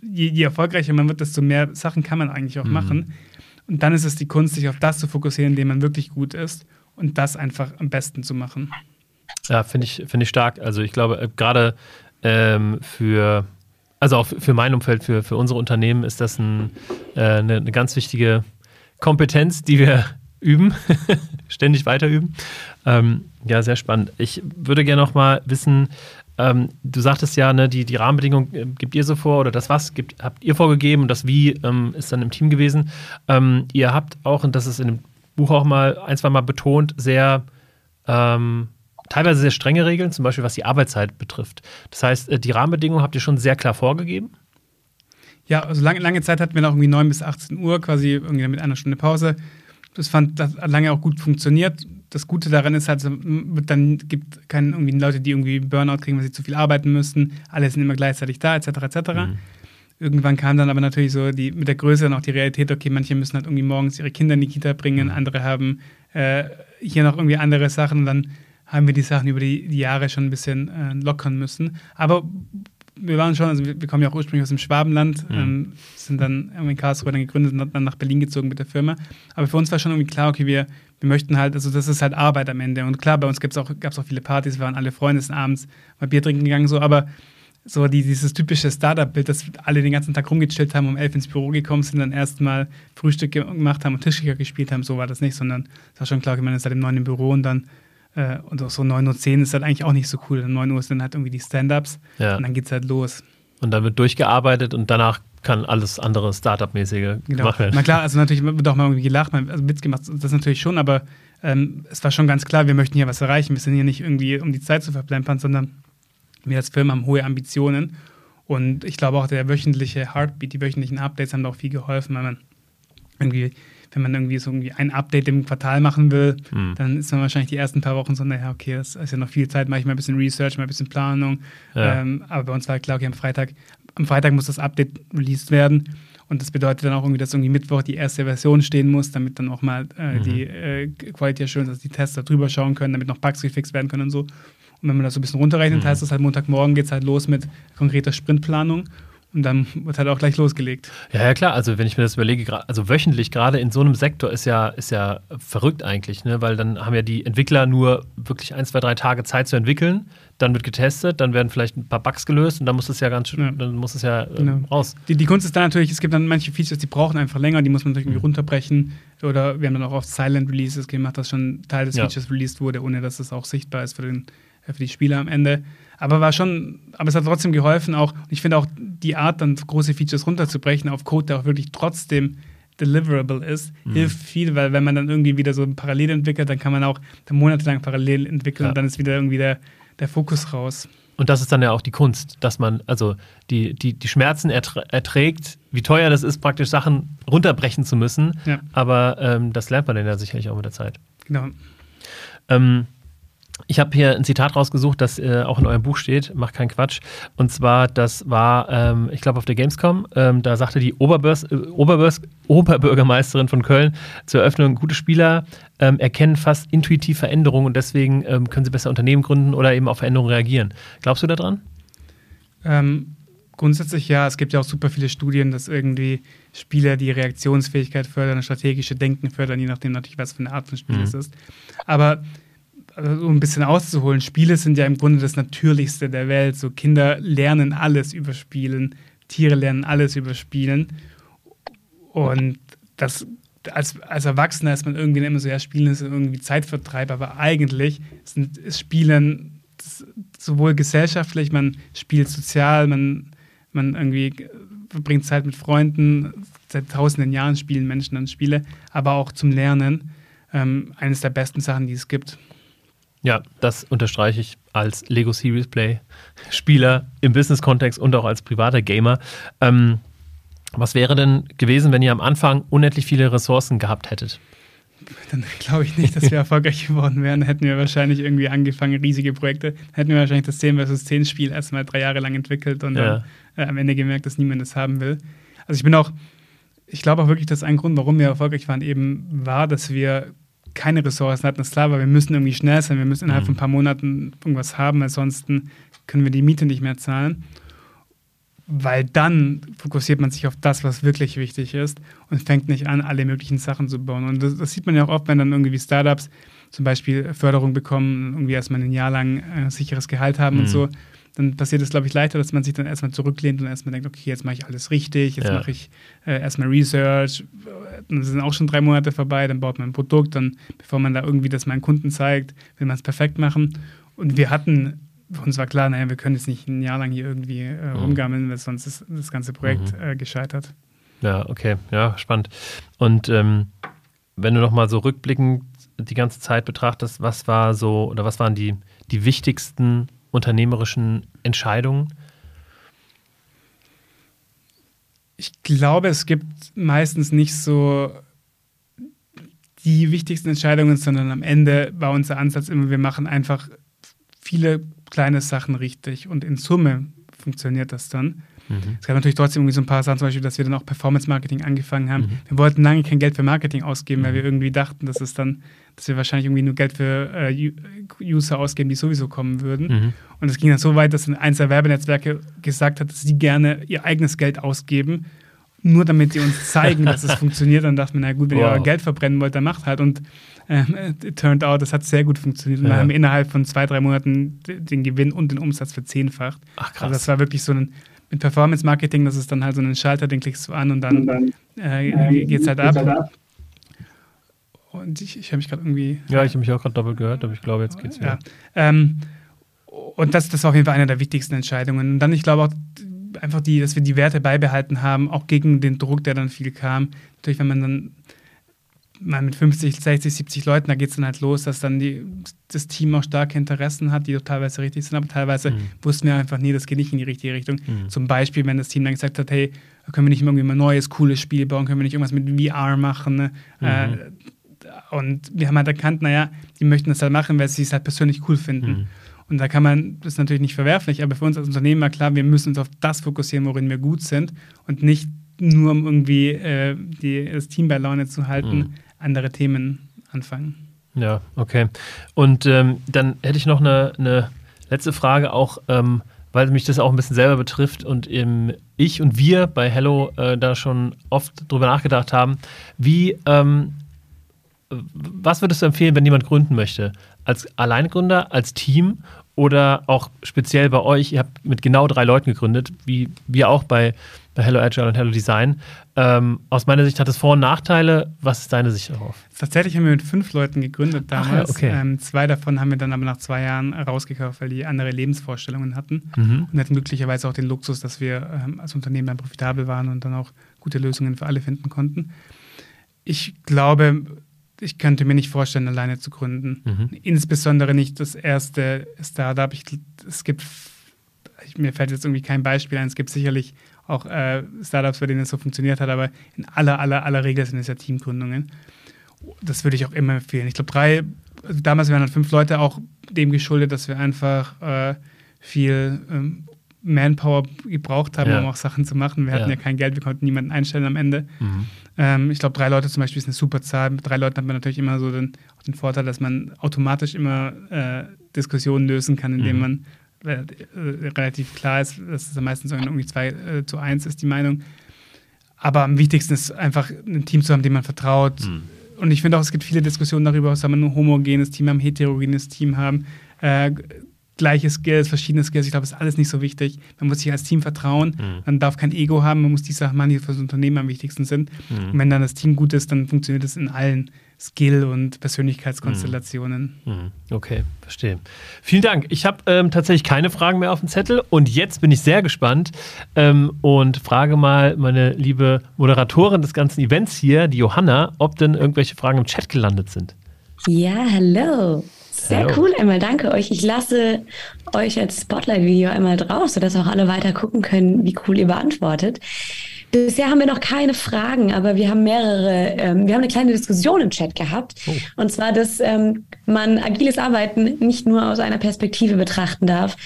je, je, erfolgreicher man wird, desto mehr Sachen kann man eigentlich auch mhm. machen. Und dann ist es die Kunst, sich auf das zu fokussieren, in dem man wirklich gut ist und das einfach am besten zu machen. Ja, finde ich, find ich stark. Also ich glaube, äh, gerade ähm, für also auch für mein Umfeld, für, für unsere Unternehmen ist das ein, äh, eine, eine, ganz wichtige Kompetenz, die wir üben, ständig weiter üben. Ähm, ja, sehr spannend. Ich würde gerne noch mal wissen, ähm, du sagtest ja, ne, die, die Rahmenbedingungen äh, gibt ihr so vor oder das was gibt, habt ihr vorgegeben und das wie ähm, ist dann im Team gewesen. Ähm, ihr habt auch, und das ist in dem Buch auch mal ein, zwei Mal betont, sehr ähm, teilweise sehr strenge Regeln, zum Beispiel was die Arbeitszeit betrifft. Das heißt, äh, die Rahmenbedingungen habt ihr schon sehr klar vorgegeben? Ja, also lange, lange Zeit hatten wir noch irgendwie 9 bis 18 Uhr, quasi irgendwie mit einer Stunde Pause. Das fand das hat lange auch gut funktioniert. Das Gute daran ist halt, dann gibt keine irgendwie Leute, die irgendwie Burnout kriegen, weil sie zu viel arbeiten müssen. Alle sind immer gleichzeitig da, etc. etc. Mhm. Irgendwann kam dann aber natürlich so die, mit der Größe dann auch die Realität, okay, manche müssen halt irgendwie morgens ihre Kinder in die Kita bringen, mhm. andere haben äh, hier noch irgendwie andere Sachen. Und dann haben wir die Sachen über die, Jahre schon ein bisschen äh, lockern müssen. Aber wir waren schon, also wir, wir kommen ja auch ursprünglich aus dem Schwabenland, mhm. ähm, sind dann in Karlsruhe dann gegründet und dann nach Berlin gezogen mit der Firma. Aber für uns war schon irgendwie klar, okay, wir, wir möchten halt, also das ist halt Arbeit am Ende. Und klar, bei uns gab es auch, viele Partys, wir waren alle Freunde, sind abends mal Bier trinken gegangen, so, aber so die, dieses typische Startup-Bild, dass alle den ganzen Tag rumgechillt haben, um elf ins Büro gekommen sind, dann erstmal Frühstück gemacht haben und Tischkicker gespielt haben, so war das nicht, sondern es war schon klar, okay, man ist halt im neuen Büro und dann äh, und auch so 9.10 Uhr ist halt eigentlich auch nicht so cool. 9 Uhr sind halt irgendwie die Stand-Ups ja. und dann geht es halt los. Und dann wird durchgearbeitet und danach kann alles andere Startup-mäßige genau. gemacht werden. Na klar, also natürlich wird auch mal irgendwie gelacht, also Witz gemacht, das natürlich schon, aber ähm, es war schon ganz klar, wir möchten hier was erreichen. Wir sind hier nicht irgendwie, um die Zeit zu verplempern, sondern wir als Firma haben hohe Ambitionen. Und ich glaube auch, der wöchentliche Heartbeat, die wöchentlichen Updates haben da auch viel geholfen, weil man irgendwie wenn man irgendwie so irgendwie ein Update im Quartal machen will, mhm. dann ist man wahrscheinlich die ersten paar Wochen so, naja, okay, das ist ja noch viel Zeit, mache ich mal ein bisschen Research, mal ein bisschen Planung. Ja. Ähm, aber bei uns war klar, okay, am Freitag, am Freitag muss das Update released werden. Und das bedeutet dann auch irgendwie, dass irgendwie Mittwoch die erste Version stehen muss, damit dann auch mal äh, mhm. die äh, Quality Assurance, dass die Tester drüber schauen können, damit noch Bugs gefixt werden können und so. Und wenn man das so ein bisschen runterrechnet, mhm. heißt das halt Montagmorgen geht es halt los mit konkreter Sprintplanung. Und dann wird halt auch gleich losgelegt. Ja, ja, klar. Also, wenn ich mir das überlege, also wöchentlich, gerade in so einem Sektor, ist ja, ist ja verrückt eigentlich, ne? weil dann haben ja die Entwickler nur wirklich ein, zwei, drei Tage Zeit zu entwickeln. Dann wird getestet, dann werden vielleicht ein paar Bugs gelöst und dann muss es ja ganz schön, ja. dann muss es ja äh, genau. raus. Die, die, Kunst ist dann natürlich, es gibt dann manche Features, die brauchen einfach länger, die muss man natürlich irgendwie mhm. runterbrechen. Oder wir haben dann auch oft Silent Releases gemacht, dass schon Teil des ja. Features released wurde, ohne dass es auch sichtbar ist für, den, für die Spieler am Ende. Aber war schon, aber es hat trotzdem geholfen, auch, ich finde auch die Art, dann große Features runterzubrechen auf Code, der auch wirklich trotzdem deliverable ist, mhm. hilft viel, weil wenn man dann irgendwie wieder so parallel entwickelt, dann kann man auch dann monatelang parallel entwickeln ja. und dann ist wieder irgendwie der, der Fokus raus. Und das ist dann ja auch die Kunst, dass man also die, die, die Schmerzen erträgt, wie teuer das ist, praktisch Sachen runterbrechen zu müssen. Ja. Aber ähm, das lernt man dann ja sicherlich auch mit der Zeit. Genau. Ähm, ich habe hier ein Zitat rausgesucht, das äh, auch in eurem Buch steht, macht keinen Quatsch. Und zwar, das war, ähm, ich glaube, auf der Gamescom, ähm, da sagte die Oberbörs, äh, Oberbörs, Oberbürgermeisterin von Köln zur Eröffnung, gute Spieler ähm, erkennen fast intuitiv Veränderungen und deswegen ähm, können sie besser Unternehmen gründen oder eben auf Veränderungen reagieren. Glaubst du daran? Ähm, grundsätzlich ja. Es gibt ja auch super viele Studien, dass irgendwie Spieler die Reaktionsfähigkeit fördern, strategische Denken fördern, je nachdem natürlich, was für eine Art von Spiel mhm. es ist. Aber also ein bisschen auszuholen, Spiele sind ja im Grunde das Natürlichste der Welt. So Kinder lernen alles über Spielen, Tiere lernen alles über Spielen. Und das, als, als Erwachsener ist man irgendwie immer so, ja, Spielen ist irgendwie Zeitvertreib, aber eigentlich sind, ist Spielen sowohl gesellschaftlich, man spielt sozial, man, man irgendwie verbringt Zeit mit Freunden, seit tausenden Jahren spielen Menschen dann Spiele, aber auch zum Lernen. Ähm, eines der besten Sachen, die es gibt. Ja, das unterstreiche ich als Lego Series Play Spieler im Business-Kontext und auch als privater Gamer. Ähm, was wäre denn gewesen, wenn ihr am Anfang unendlich viele Ressourcen gehabt hättet? Dann glaube ich nicht, dass wir erfolgreich geworden wären. Dann hätten wir wahrscheinlich irgendwie angefangen, riesige Projekte. Dann hätten wir wahrscheinlich das 10 vs 10 Spiel erstmal drei Jahre lang entwickelt und ja. dann äh, am Ende gemerkt, dass niemand das haben will. Also ich bin auch, ich glaube auch wirklich, dass ein Grund, warum wir erfolgreich waren, eben war, dass wir keine Ressourcen hatten, ist klar, weil wir müssen irgendwie schnell sein, wir müssen innerhalb mhm. von ein paar Monaten irgendwas haben, ansonsten können wir die Miete nicht mehr zahlen. Weil dann fokussiert man sich auf das, was wirklich wichtig ist und fängt nicht an, alle möglichen Sachen zu bauen. Und das, das sieht man ja auch oft, wenn dann irgendwie Startups zum Beispiel Förderung bekommen, irgendwie erstmal ein Jahr lang ein äh, sicheres Gehalt haben mhm. und so dann passiert es, glaube ich, leichter, dass man sich dann erstmal zurücklehnt und erstmal denkt, okay, jetzt mache ich alles richtig, jetzt ja. mache ich äh, erstmal Research, dann sind auch schon drei Monate vorbei, dann baut man ein Produkt, dann, bevor man da irgendwie das meinen Kunden zeigt, will man es perfekt machen. Und wir hatten, uns war klar, naja, wir können jetzt nicht ein Jahr lang hier irgendwie äh, mhm. rumgammeln, weil sonst ist das ganze Projekt mhm. äh, gescheitert. Ja, okay, ja, spannend. Und ähm, wenn du nochmal so rückblickend die ganze Zeit betrachtest, was war so oder was waren die, die wichtigsten unternehmerischen Entscheidungen? Ich glaube, es gibt meistens nicht so die wichtigsten Entscheidungen, sondern am Ende war unser Ansatz immer, wir machen einfach viele kleine Sachen richtig und in Summe funktioniert das dann. Mhm. Es gab natürlich trotzdem irgendwie so ein paar Sachen, zum Beispiel, dass wir dann auch Performance-Marketing angefangen haben. Mhm. Wir wollten lange kein Geld für Marketing ausgeben, mhm. weil wir irgendwie dachten, dass es dann, dass wir wahrscheinlich irgendwie nur Geld für äh, User ausgeben, die sowieso kommen würden. Mhm. Und es ging dann so weit, dass eins der Werbenetzwerke gesagt hat, dass sie gerne ihr eigenes Geld ausgeben, nur damit sie uns zeigen, dass es funktioniert. Dann dachten wir, na gut, wenn wow. ihr euer Geld verbrennen wollt, dann macht halt. Und ähm, it turned out, das hat sehr gut funktioniert. Und ja. dann haben wir innerhalb von zwei, drei Monaten den Gewinn und den Umsatz verzehnfacht. Ach krass. Also das war wirklich so ein mit Performance Marketing, das ist dann halt so ein Schalter, den klickst du an und dann, und dann äh, geht es halt ab. Halt und ich, ich habe mich gerade irgendwie. Ja, ich habe mich auch gerade doppelt gehört, aber ich glaube, jetzt geht's wieder. Ja. Ähm, und das, das war auf jeden Fall eine der wichtigsten Entscheidungen. Und dann, ich glaube auch, einfach die, dass wir die Werte beibehalten haben, auch gegen den Druck, der dann viel kam. Natürlich, wenn man dann mal mit 50, 60, 70 Leuten, da geht es dann halt los, dass dann die, das Team auch starke Interessen hat, die teilweise richtig sind, aber teilweise mhm. wussten wir einfach, nee, das geht nicht in die richtige Richtung. Mhm. Zum Beispiel, wenn das Team dann gesagt hat, hey, können wir nicht irgendwie mal ein neues, cooles Spiel bauen, können wir nicht irgendwas mit VR machen. Ne? Mhm. Äh, und wir haben halt erkannt, naja, die möchten das halt machen, weil sie es halt persönlich cool finden. Mhm. Und da kann man, das ist natürlich nicht verwerflich, aber für uns als Unternehmen war klar, wir müssen uns auf das fokussieren, worin wir gut sind und nicht nur um irgendwie äh, die, das Team bei Laune zu halten, mhm andere Themen anfangen. Ja, okay. Und ähm, dann hätte ich noch eine, eine letzte Frage, auch ähm, weil mich das auch ein bisschen selber betrifft und ähm, ich und wir bei Hello äh, da schon oft drüber nachgedacht haben. Wie, ähm, was würdest du empfehlen, wenn jemand gründen möchte? Als Alleingründer, als Team oder auch speziell bei euch? Ihr habt mit genau drei Leuten gegründet, wie wir auch bei bei Hello Agile und Hello Design. Ähm, aus meiner Sicht hat es Vor- und Nachteile. Was ist deine Sicht darauf? Tatsächlich haben wir mit fünf Leuten gegründet damals. Ach, okay. ähm, zwei davon haben wir dann aber nach zwei Jahren rausgekauft, weil die andere Lebensvorstellungen hatten. Mhm. Und hatten glücklicherweise auch den Luxus, dass wir ähm, als Unternehmen dann profitabel waren und dann auch gute Lösungen für alle finden konnten. Ich glaube, ich könnte mir nicht vorstellen, alleine zu gründen. Mhm. Insbesondere nicht das erste Startup. Ich, es gibt, ich, mir fällt jetzt irgendwie kein Beispiel ein. Es gibt sicherlich auch äh, Startups, bei denen es so funktioniert hat, aber in aller, aller, aller Regel sind es ja Teamgründungen. Das würde ich auch immer empfehlen. Ich glaube, drei, also damals waren dann fünf Leute auch dem geschuldet, dass wir einfach äh, viel ähm, Manpower gebraucht haben, ja. um auch Sachen zu machen. Wir hatten ja. ja kein Geld, wir konnten niemanden einstellen am Ende. Mhm. Ähm, ich glaube, drei Leute zum Beispiel ist eine super Zahl. Mit drei Leuten hat man natürlich immer so den, den Vorteil, dass man automatisch immer äh, Diskussionen lösen kann, indem mhm. man äh, relativ klar ist, dass es meistens irgendwie 2 äh, zu 1 ist, die Meinung. Aber am wichtigsten ist einfach ein Team zu haben, dem man vertraut. Mhm. und ich finde auch, es gibt viele Diskussionen darüber, soll man ein homogenes Team haben, heterogenes Team haben, äh, gleiche Skills, verschiedene Skills. Ich glaube, das ist alles nicht so wichtig. Man muss sich als Team vertrauen, mhm. man darf kein Ego haben, man muss die Sachen machen, die für das Unternehmen am wichtigsten sind. Mhm. Und wenn dann das Team gut ist, dann funktioniert es in allen Skill- und Persönlichkeitskonstellationen. Mhm. mhm. Okay, verstehe. Vielen Dank. Ich habe ähm, tatsächlich keine Fragen mehr auf dem Zettel und jetzt bin ich sehr gespannt ähm, und frage mal meine liebe Moderatorin des ganzen Events hier, die Johanna, ob denn irgendwelche Fragen im Chat gelandet sind. Ja, hallo. Sehr Hello. cool, einmal danke euch. Ich lasse euch als Spotlight-Video einmal drauf, sodass auch alle weiter gucken können, wie cool ihr beantwortet. Bisher haben wir noch keine Fragen, aber wir haben mehrere, ähm, wir haben eine kleine Diskussion im Chat gehabt. Oh. Und zwar, dass ähm, man agiles Arbeiten nicht nur aus einer Perspektive betrachten darf,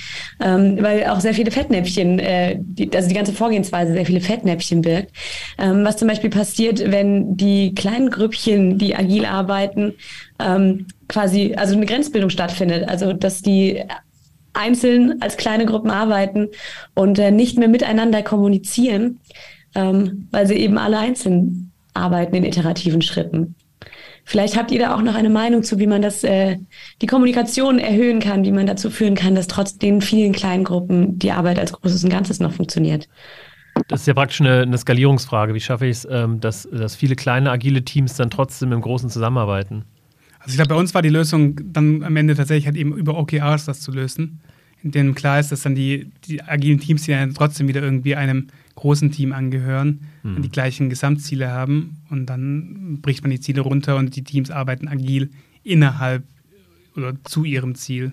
ähm, weil auch sehr viele Fettnäpfchen, äh, die, also die ganze Vorgehensweise sehr viele Fettnäpfchen birgt. Ähm, was zum Beispiel passiert, wenn die kleinen Grüppchen, die agil arbeiten, ähm, quasi, also eine Grenzbildung stattfindet. Also, dass die einzeln als kleine Gruppen arbeiten und äh, nicht mehr miteinander kommunizieren ähm, weil sie eben alle einzeln arbeiten in iterativen Schritten. Vielleicht habt ihr da auch noch eine Meinung zu, wie man das, äh, die Kommunikation erhöhen kann, wie man dazu führen kann, dass trotz den vielen kleinen Gruppen die Arbeit als großes und Ganzes noch funktioniert. Das ist ja praktisch eine, eine Skalierungsfrage. Wie schaffe ich es, ähm, dass, dass viele kleine agile Teams dann trotzdem im Großen zusammenarbeiten? Also ich glaube, bei uns war die Lösung dann am Ende tatsächlich halt eben über OKRs das zu lösen, in dem klar ist, dass dann die, die agilen Teams die dann trotzdem wieder irgendwie einem großen Team angehören, mhm. die gleichen Gesamtziele haben und dann bricht man die Ziele runter und die Teams arbeiten agil innerhalb oder zu ihrem Ziel.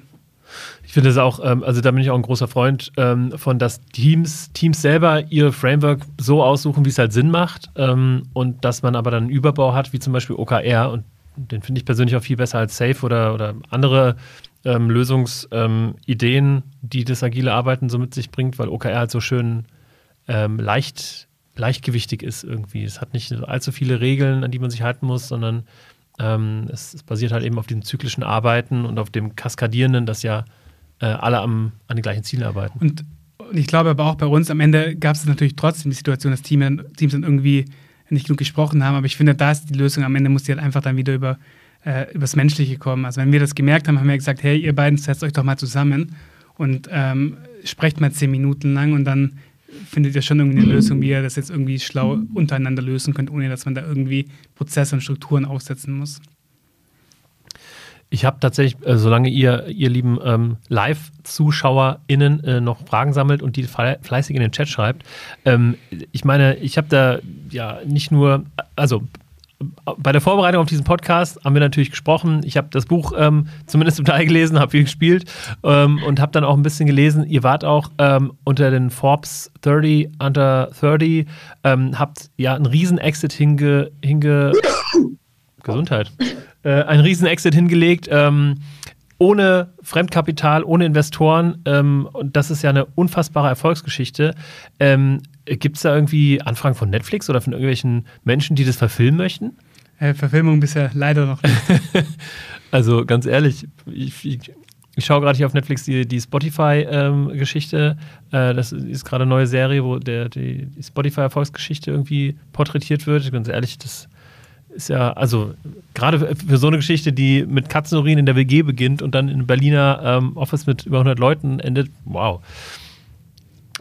Ich finde das auch, ähm, also da bin ich auch ein großer Freund ähm, von, dass Teams, Teams selber ihr Framework so aussuchen, wie es halt Sinn macht ähm, und dass man aber dann einen Überbau hat, wie zum Beispiel OKR und den finde ich persönlich auch viel besser als Safe oder, oder andere ähm, Lösungsideen, ähm, die das agile Arbeiten so mit sich bringt, weil OKR halt so schön ähm, leicht, leichtgewichtig ist irgendwie. Es hat nicht allzu viele Regeln, an die man sich halten muss, sondern ähm, es, es, basiert halt eben auf dem zyklischen Arbeiten und auf dem Kaskadierenden, dass ja äh, alle am, an den gleichen Zielen arbeiten. Und, ich glaube aber auch bei uns am Ende gab es natürlich trotzdem die Situation, dass Team, Teams dann irgendwie nicht genug gesprochen haben. Aber ich finde, da ist die Lösung. Am Ende muss die halt einfach dann wieder über äh, übers Menschliche kommen. Also wenn wir das gemerkt haben, haben wir gesagt, hey, ihr beiden setzt euch doch mal zusammen und ähm, sprecht mal zehn Minuten lang und dann findet ihr schon irgendwie eine Lösung, wie ihr das jetzt irgendwie schlau untereinander lösen könnt, ohne dass man da irgendwie Prozesse und Strukturen aufsetzen muss. Ich habe tatsächlich, äh, solange ihr, ihr lieben ähm, Live-ZuschauerInnen äh, noch Fragen sammelt und die fleißig in den Chat schreibt, ähm, ich meine, ich habe da ja nicht nur, also bei der Vorbereitung auf diesen Podcast haben wir natürlich gesprochen. Ich habe das Buch ähm, zumindest zum Teil gelesen, habe viel gespielt ähm, und habe dann auch ein bisschen gelesen. Ihr wart auch ähm, unter den Forbes 30 Under 30, ähm, habt ja einen riesen Exit hinge, hinge Gesundheit, äh, einen riesen Exit hingelegt ähm, ohne Fremdkapital, ohne Investoren. Ähm, und das ist ja eine unfassbare Erfolgsgeschichte. Gibt es da irgendwie Anfragen von Netflix oder von irgendwelchen Menschen, die das verfilmen möchten? Äh, Verfilmung bisher leider noch nicht. also ganz ehrlich, ich, ich, ich schaue gerade hier auf Netflix die, die Spotify-Geschichte. Ähm, äh, das ist gerade eine neue Serie, wo der, die, die Spotify-Erfolgsgeschichte irgendwie porträtiert wird. Ganz ehrlich, das ist ja, also gerade für so eine Geschichte, die mit Katzenurin in der WG beginnt und dann in Berliner ähm, Office mit über 100 Leuten endet, wow.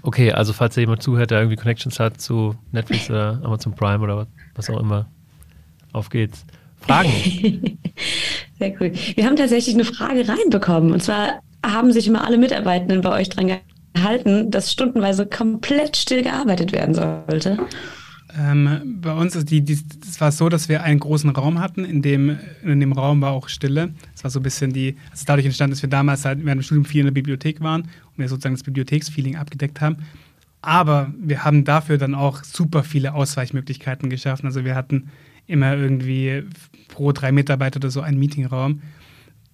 Okay, also falls da jemand zuhört, der irgendwie Connections hat zu Netflix oder Amazon Prime oder was auch immer, auf geht's. Fragen? Sehr cool. Wir haben tatsächlich eine Frage reinbekommen. Und zwar haben sich immer alle Mitarbeitenden bei euch dran gehalten, dass stundenweise komplett still gearbeitet werden sollte. Ähm, bei uns ist die, die, es war so, dass wir einen großen Raum hatten, in dem, in dem Raum war auch Stille. Es war so ein bisschen die, also dadurch entstanden, dass wir damals halt während dem Studium viel in der Bibliothek waren und wir sozusagen das Bibliotheksfeeling abgedeckt haben. Aber wir haben dafür dann auch super viele Ausweichmöglichkeiten geschaffen. Also wir hatten immer irgendwie pro drei Mitarbeiter oder so einen Meetingraum,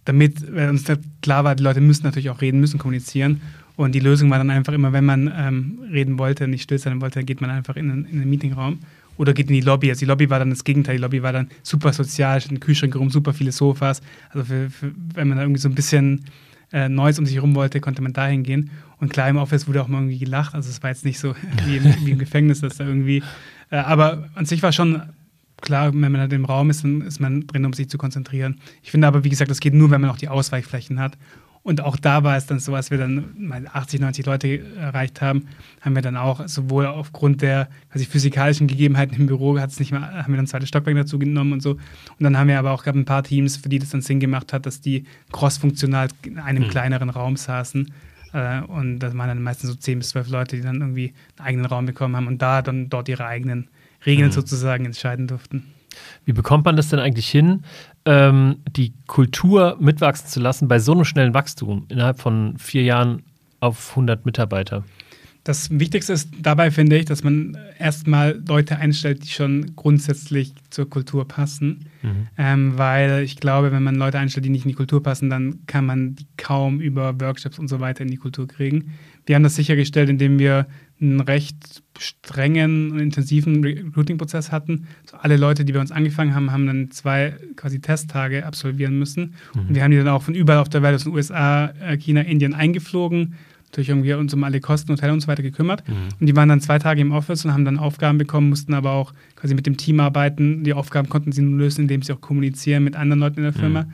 damit uns klar war, die Leute müssen natürlich auch reden, müssen kommunizieren. Und die Lösung war dann einfach immer, wenn man ähm, reden wollte, nicht still sein wollte, geht man einfach in, in den Meetingraum oder geht in die Lobby. Also die Lobby war dann das Gegenteil. Die Lobby war dann super sozial, ein Kühlschrank rum, super viele Sofas. Also für, für, wenn man da irgendwie so ein bisschen äh, Neues um sich herum wollte, konnte man dahin gehen. Und klar, im Office wurde auch mal irgendwie gelacht. Also es war jetzt nicht so wie im, wie im Gefängnis, dass da irgendwie. Äh, aber an sich war schon klar, wenn man halt im Raum ist, dann ist man drin, um sich zu konzentrieren. Ich finde aber, wie gesagt, das geht nur, wenn man auch die Ausweichflächen hat. Und auch da war es dann so, als wir dann mal 80, 90 Leute erreicht haben, haben wir dann auch sowohl aufgrund der quasi physikalischen Gegebenheiten im Büro hat es nicht mehr, haben wir dann zweite Stockwerk dazu genommen und so. Und dann haben wir aber auch gab ein paar Teams, für die das dann Sinn gemacht hat, dass die cross-funktional in einem mhm. kleineren Raum saßen. Äh, und das waren dann meistens so 10 bis 12 Leute, die dann irgendwie einen eigenen Raum bekommen haben und da dann dort ihre eigenen Regeln mhm. sozusagen entscheiden durften. Wie bekommt man das denn eigentlich hin, ähm, die Kultur mitwachsen zu lassen bei so einem schnellen Wachstum innerhalb von vier Jahren auf 100 Mitarbeiter? Das Wichtigste ist dabei, finde ich, dass man erstmal Leute einstellt, die schon grundsätzlich zur Kultur passen. Mhm. Ähm, weil ich glaube, wenn man Leute einstellt, die nicht in die Kultur passen, dann kann man die kaum über Workshops und so weiter in die Kultur kriegen. Wir haben das sichergestellt, indem wir einen recht strengen und intensiven Recruiting-Prozess hatten. So alle Leute, die bei uns angefangen haben, haben dann zwei quasi Testtage absolvieren müssen. Mhm. Und wir haben die dann auch von überall auf der Welt, aus den USA, äh, China, Indien eingeflogen natürlich irgendwie uns um alle Kosten, Hotel und so weiter gekümmert. Mhm. Und die waren dann zwei Tage im Office und haben dann Aufgaben bekommen, mussten aber auch quasi mit dem Team arbeiten. Die Aufgaben konnten sie nur lösen, indem sie auch kommunizieren mit anderen Leuten in der Firma. Mhm.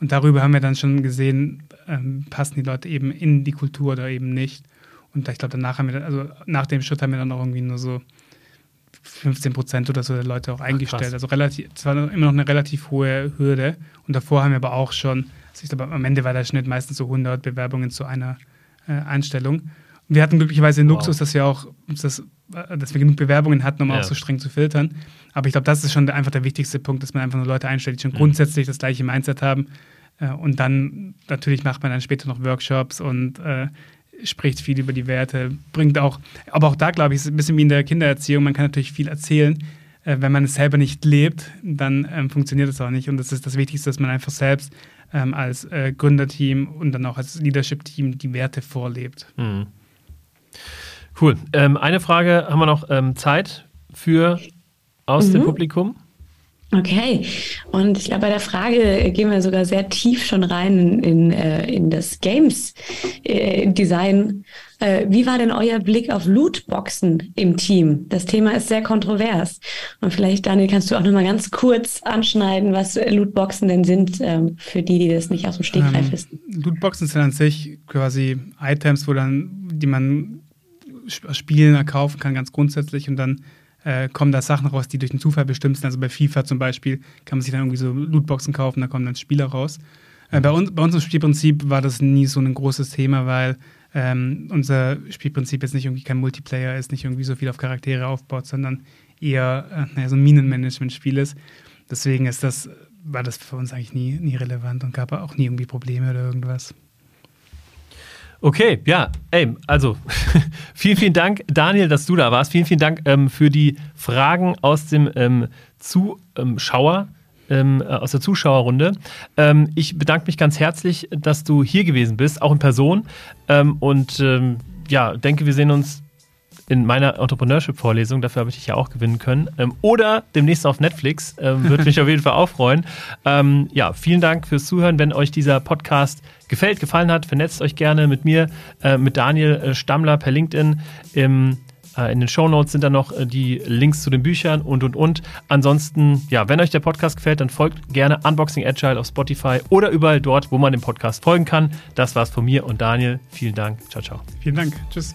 Und darüber haben wir dann schon gesehen, ähm, passen die Leute eben in die Kultur oder eben nicht. Und ich glaube, danach haben wir, dann, also nach dem Schritt haben wir dann auch irgendwie nur so 15 Prozent oder so der Leute auch eingestellt. Ach, also relativ, es war immer noch eine relativ hohe Hürde. Und davor haben wir aber auch schon, also ich glaube, am Ende war der Schnitt meistens so 100 Bewerbungen zu einer äh, Einstellung. wir hatten glücklicherweise den wow. Luxus, dass wir auch, dass, dass wir genug Bewerbungen hatten, um ja. auch so streng zu filtern. Aber ich glaube, das ist schon einfach der wichtigste Punkt, dass man einfach nur Leute einstellt, die schon mhm. grundsätzlich das gleiche Mindset haben. Äh, und dann natürlich macht man dann später noch Workshops und äh, spricht viel über die Werte, bringt auch, aber auch da glaube ich, ist ein bisschen wie in der Kindererziehung, man kann natürlich viel erzählen. Äh, wenn man es selber nicht lebt, dann ähm, funktioniert es auch nicht. Und das ist das Wichtigste, dass man einfach selbst ähm, als äh, Gründerteam und dann auch als Leadership-Team die Werte vorlebt. Mhm. Cool. Ähm, eine Frage haben wir noch ähm, Zeit für aus mhm. dem Publikum. Okay, und ich glaube, bei der Frage gehen wir sogar sehr tief schon rein in, in, äh, in das Games-Design. Äh, äh, wie war denn euer Blick auf Lootboxen im Team? Das Thema ist sehr kontrovers. Und vielleicht, Daniel, kannst du auch noch mal ganz kurz anschneiden, was Lootboxen denn sind, ähm, für die, die das nicht aus dem Stegreif ähm, wissen. Lootboxen sind an sich quasi Items, wo dann, die man spielen, kaufen kann, ganz grundsätzlich und dann äh, kommen da Sachen raus, die durch den Zufall bestimmt sind. Also bei FIFA zum Beispiel kann man sich dann irgendwie so Lootboxen kaufen, da kommen dann Spieler raus. Äh, bei, uns, bei uns im Spielprinzip war das nie so ein großes Thema, weil ähm, unser Spielprinzip jetzt nicht irgendwie kein Multiplayer ist, nicht irgendwie so viel auf Charaktere aufbaut, sondern eher äh, naja, so ein Minenmanagement-Spiel ist. Deswegen ist das, war das für uns eigentlich nie, nie relevant und gab auch nie irgendwie Probleme oder irgendwas. Okay, ja, ey, also vielen, vielen Dank, Daniel, dass du da warst. Vielen, vielen Dank ähm, für die Fragen aus dem ähm, Zuschauer. Ähm, äh, aus der Zuschauerrunde. Ähm, ich bedanke mich ganz herzlich, dass du hier gewesen bist, auch in Person. Ähm, und ähm, ja, denke, wir sehen uns in meiner Entrepreneurship-Vorlesung, dafür habe ich dich ja auch gewinnen können. Ähm, oder demnächst auf Netflix. Ähm, Würde mich auf jeden Fall auch freuen. Ähm, ja, vielen Dank fürs Zuhören. Wenn euch dieser Podcast gefällt, gefallen hat, vernetzt euch gerne mit mir, äh, mit Daniel äh, Stammler per LinkedIn. Im, äh, in den Show Notes sind dann noch äh, die Links zu den Büchern und und und. Ansonsten, ja, wenn euch der Podcast gefällt, dann folgt gerne Unboxing Agile auf Spotify oder überall dort, wo man dem Podcast folgen kann. Das war's von mir und Daniel. Vielen Dank. Ciao, ciao. Vielen Dank. Tschüss.